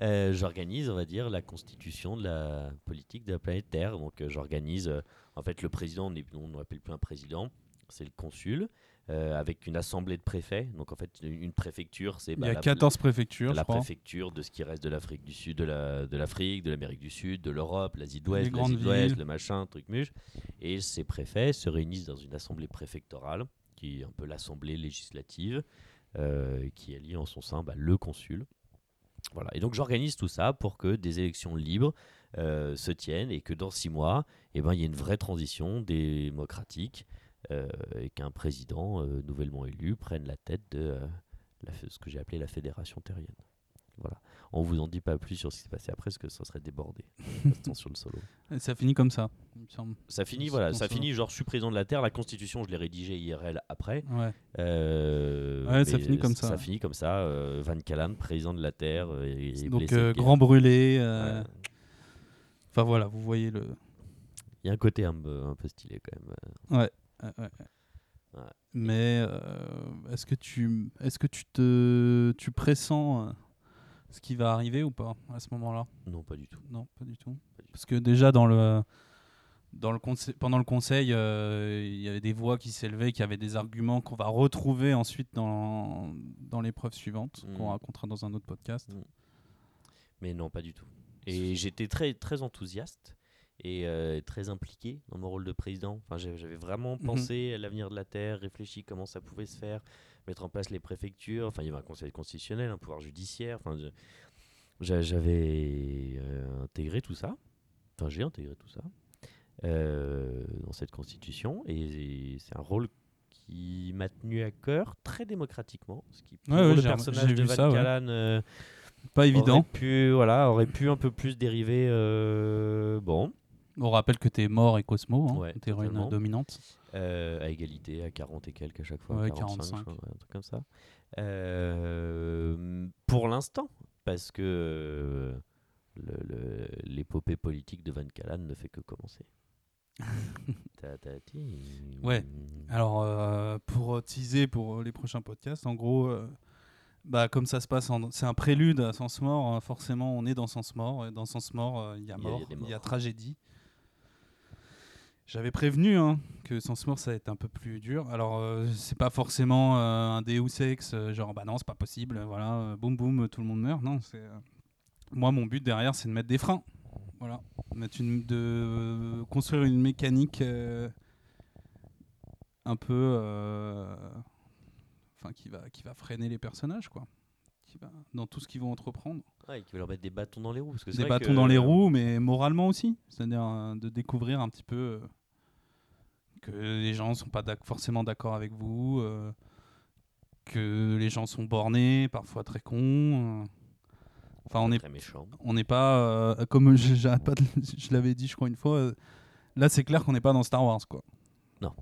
Euh, j'organise, on va dire, la constitution de la politique de la planète Terre. Donc, euh, j'organise, euh, en fait, le président, on n'appelle plus un président, c'est le consul, euh, avec une assemblée de préfets. Donc, en fait, une préfecture, c'est Il bah, y a la- 14 préfectures, je la crois. préfecture de ce qui reste de l'Afrique du Sud, de la- de l'Afrique, de l'Amérique du Sud, de l'Europe, l'Asie de l'Ouest, l'Asie de l'Ouest, le machin, truc muche. Et ces préfets se réunissent dans une assemblée préfectorale, qui est un peu l'assemblée législative, euh, qui allie en son sein bah, le consul. Voilà. Et donc j'organise tout ça pour que des élections libres euh, se tiennent et que dans six mois, eh ben, il y ait une vraie transition démocratique et qu'un président euh, nouvellement élu prenne la tête de euh, la ce que j'ai appelé la fédération terrienne. Voilà. On vous en dit pas plus sur ce qui s'est passé après, parce que ça serait débordé. Restons sur le solo. Ça finit comme ça, il me semble. Ça finit, voilà, ça solo. finit genre je suis président de la Terre, la Constitution je l'ai rédigée IRL après. Ouais. Euh, Ouais, ça finit comme ça, Ça ouais. finit comme ça. euh, Van Callan, président de la Terre, euh, Donc euh, grand brûlé. euh. Enfin voilà, vous voyez le. Il y a un côté un peu, un peu stylé quand même. euh. Ouais. Ouais, ouais. Ouais. Mais euh, est-ce que tu est-ce que tu te tu pressens euh, ce qui va arriver ou pas à ce moment-là? Non, pas du tout. Non, pas du tout. Pas du Parce que déjà dans le dans le conseil, pendant le conseil, euh, il y avait des voix qui s'élevaient, qui avaient des arguments qu'on va retrouver ensuite dans dans l'épreuve suivante qu'on Mhm. racontera dans un autre podcast. Mais non, pas du tout. Et j'étais très, très enthousiaste et euh, très impliqué dans mon rôle de président. Enfin, j'avais vraiment Mhm. pensé à l'avenir de la Terre, réfléchi comment ça pouvait se faire, mettre en place les préfectures. Enfin, il y avait un conseil constitutionnel, un pouvoir judiciaire. Enfin, j'avais euh, intégré tout ça. Enfin, j'ai intégré tout ça euh, dans cette constitution. Et c'est un rôle qui m'a tenu à cœur très démocratiquement. Ce qui, pour Ouais, ouais, le personnage de Van ouais. Callan, Pas évident. Aurait pu, voilà, aurait pu un peu plus dériver. bon, On rappelle que t'es mort et Cosmo, hein, Ouais, t'es totalement. dominante. euh, à égalité, à 40 et quelques à chaque fois. Ouais, 45, 45. je crois, ouais, un truc comme ça. Euh, pour l'instant, parce que euh, l'épopée politique de Van Callan ne fait que commencer. Ta-. Ouais. Alors, euh, pour teaser pour les prochains podcasts, en gros, bah, comme ça se passe, c'est un prélude à Sens Mort. hein, forcément, on est dans Sens Mort. Et dans Sens Mort, il y a il y mort, il y a tragédie. J'avais prévenu hein, que Sens Mort, ça va être un peu plus dur. Alors, euh, c'est pas forcément euh, un Deus Ex, euh, genre, bah non, c'est pas possible, voilà, euh, boum boum, tout le monde meurt. Non, c'est. euh, Moi, mon but derrière, c'est de mettre des freins. Voilà. Mettre une, de construire une mécanique un peu. Enfin, qui va, qui va freiner les personnages, quoi. Qui va, dans tout ce qu'ils vont entreprendre. Ouais, qui va leur mettre des bâtons dans les roues. Parce que c'est Des vrai bâtons que- dans les roues, mais moralement aussi. C'est-à-dire de découvrir un petit peu que les gens sont pas forcément d'accord avec vous, euh, que les gens sont bornés, parfois très cons. euh. Enfin, on très méchant. on n'est pas euh, comme je, j'arrête pas de- je l'avais dit, je crois une fois. là, c'est clair qu'on n'est pas dans Star Wars, quoi. Non.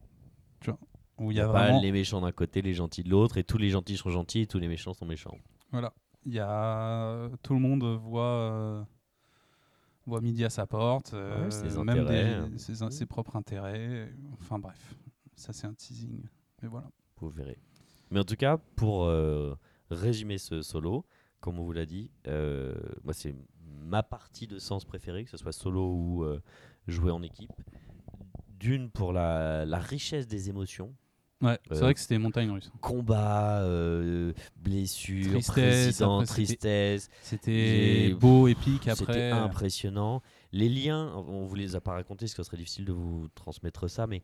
Tu vois, où il y a pas les méchants d'un côté, les gentils de l'autre, et tous les gentils sont gentils et tous les méchants sont méchants. Voilà. il y a tout le monde voit voit midi à sa porte, euh, ses même intérêts, des- hein. ses, in- ses propres intérêts. Enfin bref, ça c'est un teasing. Mais voilà. Vous verrez. Mais en tout cas, pour euh, résumer ce solo, comme on vous l'a dit, euh, moi c'est ma partie de sens préférée, que ce soit solo ou euh, jouer en équipe. D'une pour la, la richesse des émotions, Ouais, c'est Euh, vrai que c'était montagne russe. combat, euh, blessures, Tristesse, c'était- tristesse. C'était beau, épique. C'était Après, impressionnant. Les liens, on vous les a pas racontés, parce que ce serait difficile de vous transmettre ça, mais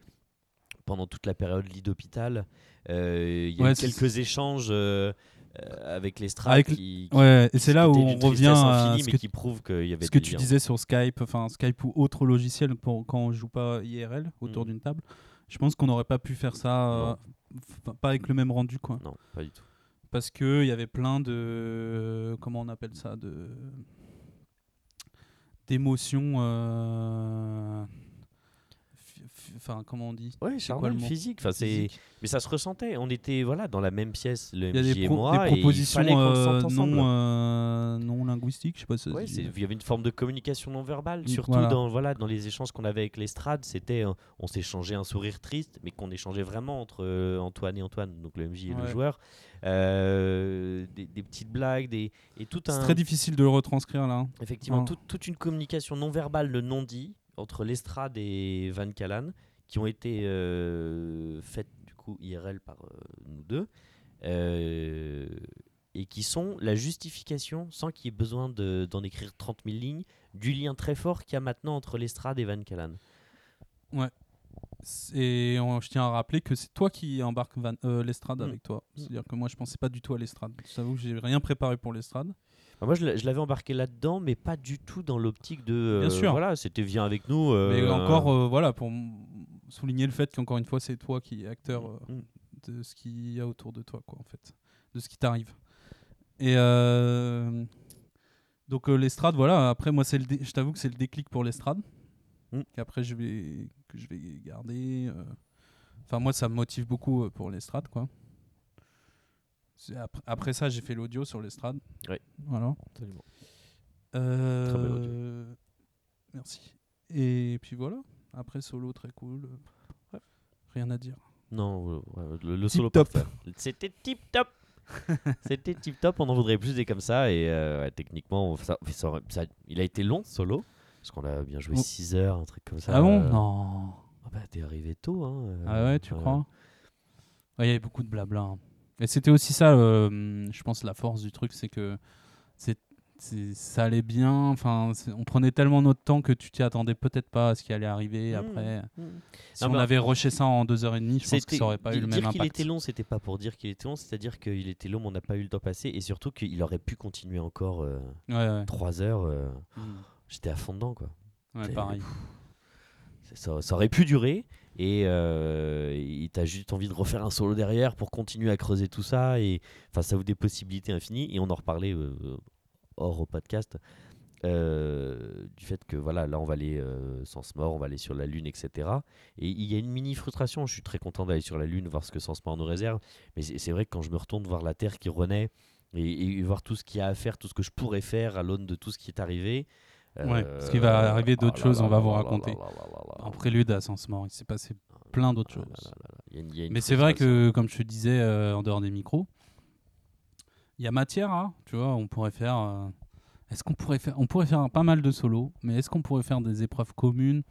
pendant toute la période lit d'hôpital, euh, il y a Ouais, eu quelques échanges euh, avec les strates Avec- qui, qui- ouais, et c'est là où on revient à infinie, ce que qui prouve qu'il y avait ce que tu liens. disais sur Skype, enfin Skype ou autre logiciel pour quand on joue pas IRL autour Mm. d'une table. Je pense qu'on n'aurait pas pu faire ça, euh, pas avec le même rendu quoi. Non, pas du tout. Parce que il y avait plein de comment on appelle ça de d'émotions. Fi- fi- Enfin, comment on dit? Ouais, quoi charnel, le mot? physique. Enfin, c'est, mais ça se ressentait. On était voilà dans la même pièce, le MJ des, et pro- moi, des et il propositions se euh, non, euh, non linguistiques, je sais pas si Ouais, c'est- il y avait une forme de communication non verbale, surtout voilà. dans, voilà, dans les échanges qu'on avait avec l'estrade. C'était, euh, on s'échangeait un sourire triste, mais qu'on échangeait vraiment entre euh, Antoine et Antoine, donc le MJ et le joueur. Euh, des, des petites blagues, des, et tout C'est un, très difficile de le retranscrire là. hein. effectivement, tout- toute une communication non verbale, le non dit, entre l'estrade et Van Callan, qui ont été euh, faites du coup IRL par euh, nous deux. euh, et qui sont la justification, sans qu'il y ait besoin de- d'en écrire 30 000 lignes, du lien très fort qu'il y a maintenant entre l'estrade et Van Callan. Et on- je tiens à rappeler que c'est toi qui embarques l'estrade Mm. avec toi. Mm. C'est-à-dire que moi, je pensais pas du tout à l'estrade. Je t'avoue que j'ai rien préparé pour l'estrade. Enfin, moi, je l'a- je l'avais embarqué là-dedans, mais pas du tout dans l'optique de. Bien euh, sûr. Voilà, c'était viens avec nous. euh, Mais encore, euh, voilà, pour souligner le fait qu'encore une fois, c'est toi qui es acteur euh, Mm. de ce qu'il y a autour de toi, quoi, en fait, de ce qui t'arrive. Et donc l'estrade, voilà. Après, moi, c'est le, je t'avoue que c'est le déclic pour l'estrade. Mm. Qu'après, je vais que je vais garder. Enfin, moi, ça me motive beaucoup pour l'estrade, quoi. Après, après ça, j'ai fait l'audio sur l'estrade. Ouais. Voilà. Absolument. Euh, Très bel audio. Merci. Et puis voilà. Après, solo, très cool. Ouais. Rien à dire. Non, ouais, le, solo top. parfait. C'était tip top. C'était tip top. On en voudrait plus des comme ça. Et euh, ouais, techniquement, ça, ça aurait- ça- il a été long solo. Parce qu'on a bien joué Oh. 6 heures, un truc comme ça. ah bon? Euh, Non. ah bah, t'es arrivé tôt. Hein, Ah ouais, tu crois? Il y avait beaucoup de blabla. hein. Et c'était aussi ça, euh, je pense, la force du truc, c'est que c'est, ça allait bien. Enfin, on prenait tellement notre temps que tu t'y attendais peut-être pas à ce qui allait arriver Mmh, après. mmh. Si Non, on avait rushé ça en deux heures et demie, je pense que ça aurait pas eu le dire même qu'il impact. était long, c'était pas pour dire qu'il était long, c'est-à-dire qu'il était long, mais on n'a pas eu le temps passé, et surtout qu'il aurait pu continuer encore euh, Ouais, ouais. 3 heures. euh, Mmh. J'étais à fond dedans, quoi. Ouais, pareil. Ça aurait pu durer, et euh, t'as juste envie de refaire un solo derrière pour continuer à creuser tout ça, et enfin, ça ouvre des possibilités infinies, et on en reparlait euh, hors au podcast. euh, du fait que voilà là on va aller euh, sans mort on va aller sur la lune etc et il y a une mini frustration. Je suis très content d'aller sur la lune voir ce que sans mort nous réserve. Mais c'est c'est vrai que quand je me retourne voir la terre qui renaît et, et voir tout ce qu'il y a à faire tout ce que je pourrais faire à l'aune de tout ce qui est arrivé Ouais, euh, ce qui va arriver d'autres oh là choses, on va vous raconter. En prélude à Mort, il s'est passé plein d'autres Ah choses. là là là. Il y a une- il y a une Mais c'est vrai que, comme je te disais euh, en dehors des micros, il y a matière, hein, tu vois, on pourrait faire. euh, est-ce qu'on pourrait faire. On pourrait faire pas mal de solos, mais est-ce qu'on pourrait faire des épreuves communes?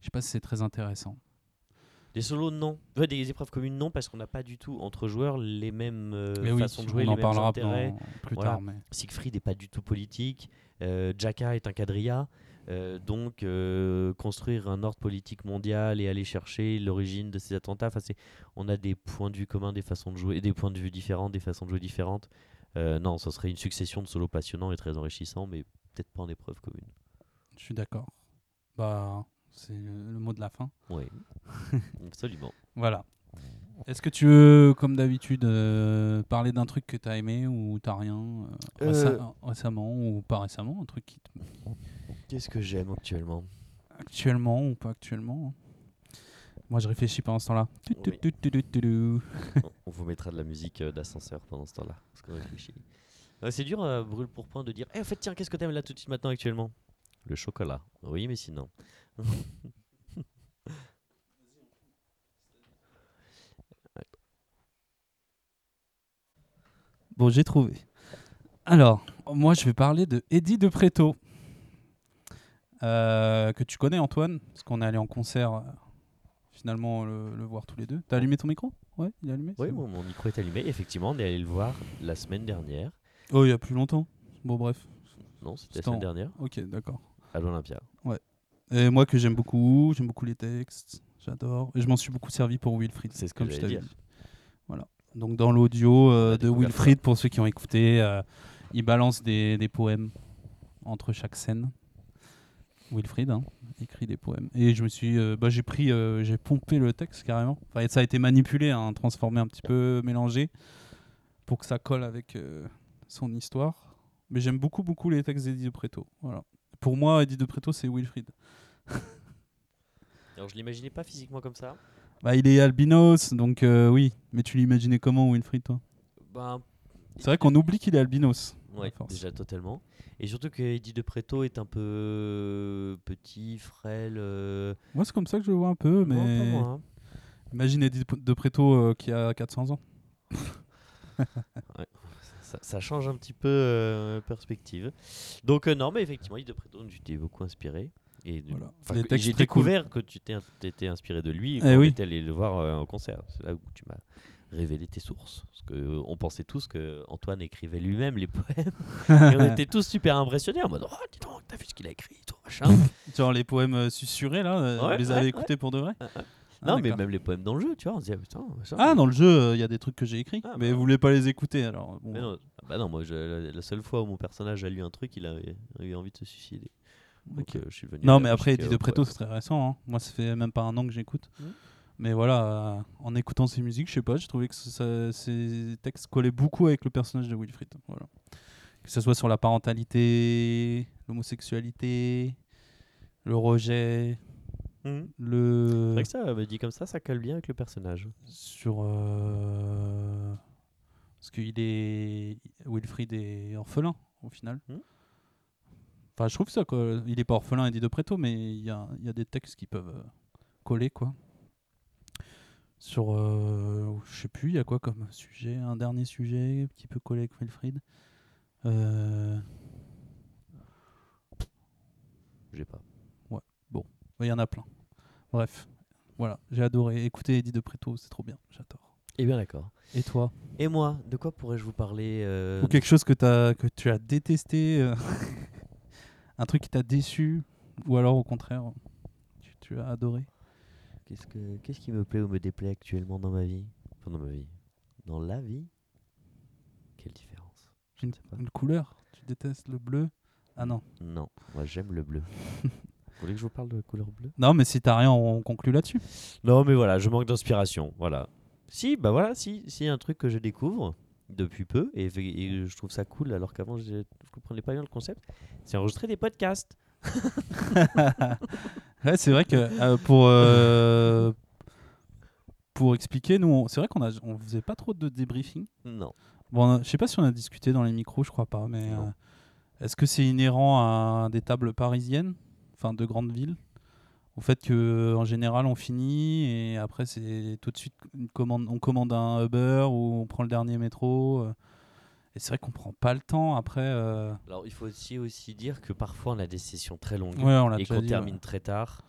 Je sais pas si c'est très intéressant. Des solos, non. Ouais, des épreuves communes, non, parce qu'on n'a pas du tout, entre joueurs, les mêmes euh, mais oui, façons de jouer, on les en mêmes parlera intérêts. plus Voilà. tard. Mais... Siegfried n'est pas du tout politique. Euh, Jaka est un quadrilla. Euh, donc, euh, construire un ordre politique mondial et aller chercher l'origine de ces attentats, enfin, c'est- on a des points de vue communs, des façons de jouer, des points de vue différents, des façons de jouer différentes. Non, ça serait une succession de solos passionnants et très enrichissants, mais peut-être pas en épreuve commune. Je suis d'accord. Bah, c'est le le mot de la fin. Oui, absolument. Voilà. Est-ce que tu veux, comme d'habitude, euh, parler d'un truc que tu as aimé ou t'as rien euh, Euh. récemment ou pas récemment Un truc qui te- Qu'est-ce que j'aime actuellement? Actuellement ou pas actuellement? Moi, je réfléchis pendant ce temps-là. Oui. On- vous mettra de la musique d'ascenseur pendant ce temps-là, parce qu'on réfléchit. Ouais, c'est dur brûle pour point de dire Eh, en fait, tiens, qu'est-ce que t'aimes là tout de suite maintenant actuellement? Le chocolat. Oui, mais sinon. Bon, j'ai trouvé. Alors, moi, je vais parler de Eddie de Preto. Euh, que tu connais, Antoine, parce qu'on est allé en concert, euh, finalement, le, le voir tous les deux. T'as allumé ton micro? Ouais, il est allumé Oui, bon. mon, micro est allumé. Effectivement, on est allé le voir la semaine dernière. Oh, il y a plus longtemps. Bon, bref. Non, c'était la en- semaine dernière, Ok, d'accord. à l'Olympia. Et moi, que j'aime beaucoup, j'aime beaucoup les textes, j'adore. Et je m'en suis beaucoup servi pour Wilfried. C'est ce que comme je t'avais dit. Voilà. Donc, dans l'audio euh, a de Wilfried, pour ceux qui ont écouté, euh, il balance des, des poèmes entre chaque scène. Wilfried hein, écrit des poèmes. Et je me suis, euh, bah, j'ai pris, euh, j'ai pompé le texte carrément. Enfin, ça a été manipulé, hein, transformé un petit peu, mélangé, pour que ça colle avec euh, son histoire. Mais j'aime beaucoup, beaucoup les textes d'Eddie de Preto. Voilà. Pour moi, Eddie de Preto, c'est Wilfried. Alors, je l'imaginais pas physiquement comme ça. Bah, il est albinos, donc euh, oui. Mais tu l'imaginais comment, Wilfried, toi? Ben, C'est vrai qu'on oublie qu'il est albinos. Ouais, déjà totalement. Et surtout que Eddie de Preto est un peu petit, frêle. euh, Moi, c'est comme ça que je le vois un peu, mais moi, hein. imagine Eddie de Preto euh, qui a 400 ans. ça, ça change un petit peu euh, perspective. Donc, euh, non, mais effectivement, Eddie de Preto, tu t'es beaucoup inspiré. Et Voilà. j'ai cool. découvert que tu t'es étais inspiré de lui Eh quand on oui. allé le voir euh, en concert. C'est là où tu m'as révélé tes sources. Parce que euh, on pensait tous que Antoine écrivait lui-même les poèmes. et on était tous super impressionnés en mode Oh, dis donc, t'as vu ce qu'il a écrit, tout machin. Genre les poèmes euh, susurrés, là, euh, Ouais, vous les ouais, ouais. écoutés pour de vrai Ah, ah. Ah, non, mais même les poèmes dans le jeu, tu vois. On se disait, putain, machin. Ah, dans le jeu, il y a des trucs que j'ai écrits, Ah, mais bah. vous voulez pas les écouter, alors. bon. Mais non, ah bah non, moi, je- la, la seule fois où mon personnage a lu un truc, il a, a eu envie de se suicider. Donc, euh, je suis venu Non, mais après, euh, de Preto, c'est très récent. hein. Moi, ça fait même pas un an que j'écoute. Mhm. Mais voilà, euh, en écoutant ses musiques, je sais pas, j'ai trouvé que ça, ces textes collaient beaucoup avec le personnage de Wilfried. Voilà. Que ce soit sur la parentalité, l'homosexualité, le rejet. C'est le. vrai que ça, me dit comme ça, ça colle bien avec le personnage. Sur. euh, Parce qu'il est. Wilfried est orphelin, au final. Mhm. Enfin, je trouve ça, quoi. Il est pas orphelin, Eddie de Preto, mais il y a, il y a des textes qui peuvent euh, coller, quoi. Sur. euh, Je sais plus, il y a quoi comme sujet Un dernier sujet qui peut coller avec Wilfried Euh, J'ai pas. Il y en a plein. Bref, voilà, j'ai adoré. Écoutez Eddie de Preto, c'est trop bien, j'adore. Eh bien, d'accord. Et toi? Et moi, de quoi pourrais-je vous parler euh, Ou quelque chose que, as, que tu as détesté euh, Un truc qui t'a déçu Ou alors au contraire, tu, tu as adoré Qu'est-ce, que, qu'est-ce qui me plaît ou me déplaît actuellement dans ma vie? Enfin, dans ma vie. Dans la vie? Quelle différence? Je ne une, sais pas. une couleur? Tu détestes le bleu? Ah non. Non, moi j'aime le bleu. vous voulez que je vous parle de la couleur bleue? Non, mais si t'as rien, on conclut là-dessus. Non, mais voilà, je manque d'inspiration. Voilà. Si, bah voilà, si, si un truc que je découvre depuis peu et, et je trouve ça cool alors qu'avant je ne comprenais pas bien le concept, c'est enregistrer des podcasts. ouais, c'est vrai que euh, pour, euh, pour expliquer, nous, c'est vrai qu'on a, on faisait pas trop de débriefing. Non. Bon, je sais pas si on a discuté dans les micros, je crois pas, mais euh, est-ce que c'est inhérent à des tables parisiennes, enfin de grandes villes, au fait que en général on finit et après c'est tout de suite une commande, on commande un Uber ou on prend le dernier métro. euh, et c'est vrai qu'on prend pas le temps après. euh, Alors il faut aussi, aussi dire que parfois on a des sessions très longues Ouais, on l'a et qu'on termine ouais. très tard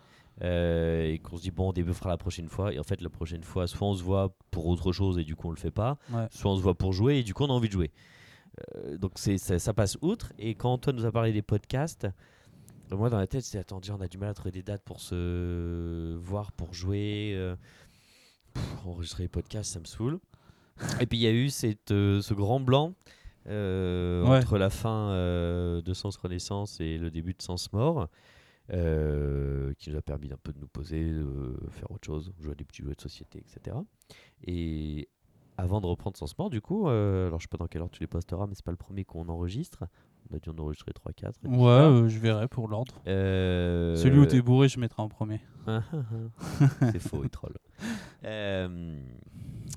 euh, et qu'on se dit bon on débriefera la prochaine fois et en fait la prochaine fois soit on se voit pour autre chose et du coup on le fait pas, Ouais. soit on se voit pour jouer et du coup on a envie de jouer. Donc c'est ça, ça passe outre et quand Antoine nous a parlé des podcasts, moi dans la tête c'est attends on a du mal à trouver des dates pour se voir pour jouer. euh, pff, enregistrer les podcasts ça me saoule. Et puis il y a eu cette, euh, ce grand blanc euh, Ouais. entre la fin euh, de Sens Renaissance et le début de Sens Mort, euh, qui nous a permis d'un peu de nous poser, de faire autre chose, jouer à des petits jeux de société, etc. Et avant de reprendre Sens Mort, du coup, euh, alors je sais pas dans quelle heure tu les posteras, mais c'est pas le premier qu'on enregistre. On a dû en enregistrer 3-4. Ouais, euh, je verrai pour l'ordre. Euh, Celui où t'es bourré, je mettrai en premier. c'est faux, il troll. Euh,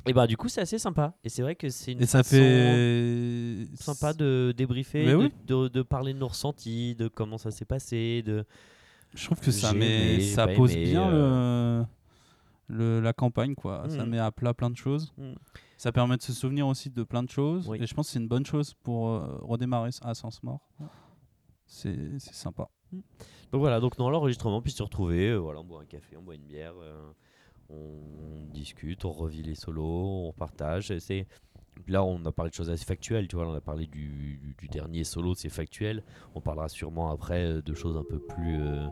Et bah du coup c'est assez sympa. Et c'est vrai que c'est une Et ça façon fait. sympa de débriefer, de, oui. de, de parler de nos ressentis, de comment ça s'est passé, de Je trouve que ça, met, ça pose aimé, bien le, la campagne, quoi. Ça Mm. met à plat plein de choses. Mm. Ça permet de se souvenir aussi de plein de choses. Oui. Et je pense que c'est une bonne chose pour euh, redémarrer à Sens Mort. C'est sympa. Donc voilà, donc non, l'enregistrement puis se retrouver, euh, voilà, on boit un café, on boit une bière, euh, on discute, on revit les solos, on partage. C'est là on a parlé de choses assez factuelles, tu vois, on a parlé du, du- du dernier solo, c'est factuel. On parlera sûrement après de choses un peu plus euh,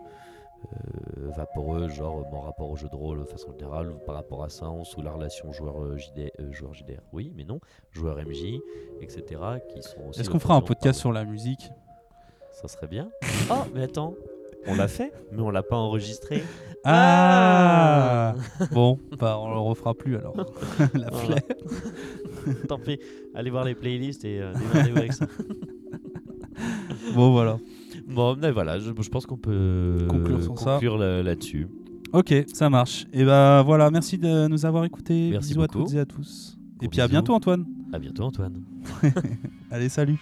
euh, vaporeuses, genre mon rapport au jeu de rôle de façon générale, ou par rapport à Sens ou la relation joueur euh, JD, euh, joueur JDR, oui, mais non, joueur MJ, etc. Qui sont aussi Est-ce qu'on fera un podcast sur la musique? Ça serait bien. Oh, mais attends, on l'a fait, mais on l'a pas enregistré? Ah Bon, bah on le refera plus alors. la flemme. Tant pis, allez voir les playlists et euh, démerdez-vous avec ça. Bon, voilà. Bon, mais voilà, je, je pense qu'on peut Conclure sur là-dessus. Ok, ça marche. Et bah voilà, merci de nous avoir écoutés. Merci Bisous à toutes et à tous. et puis à bientôt, Antoine. À bientôt, Antoine. Allez, salut.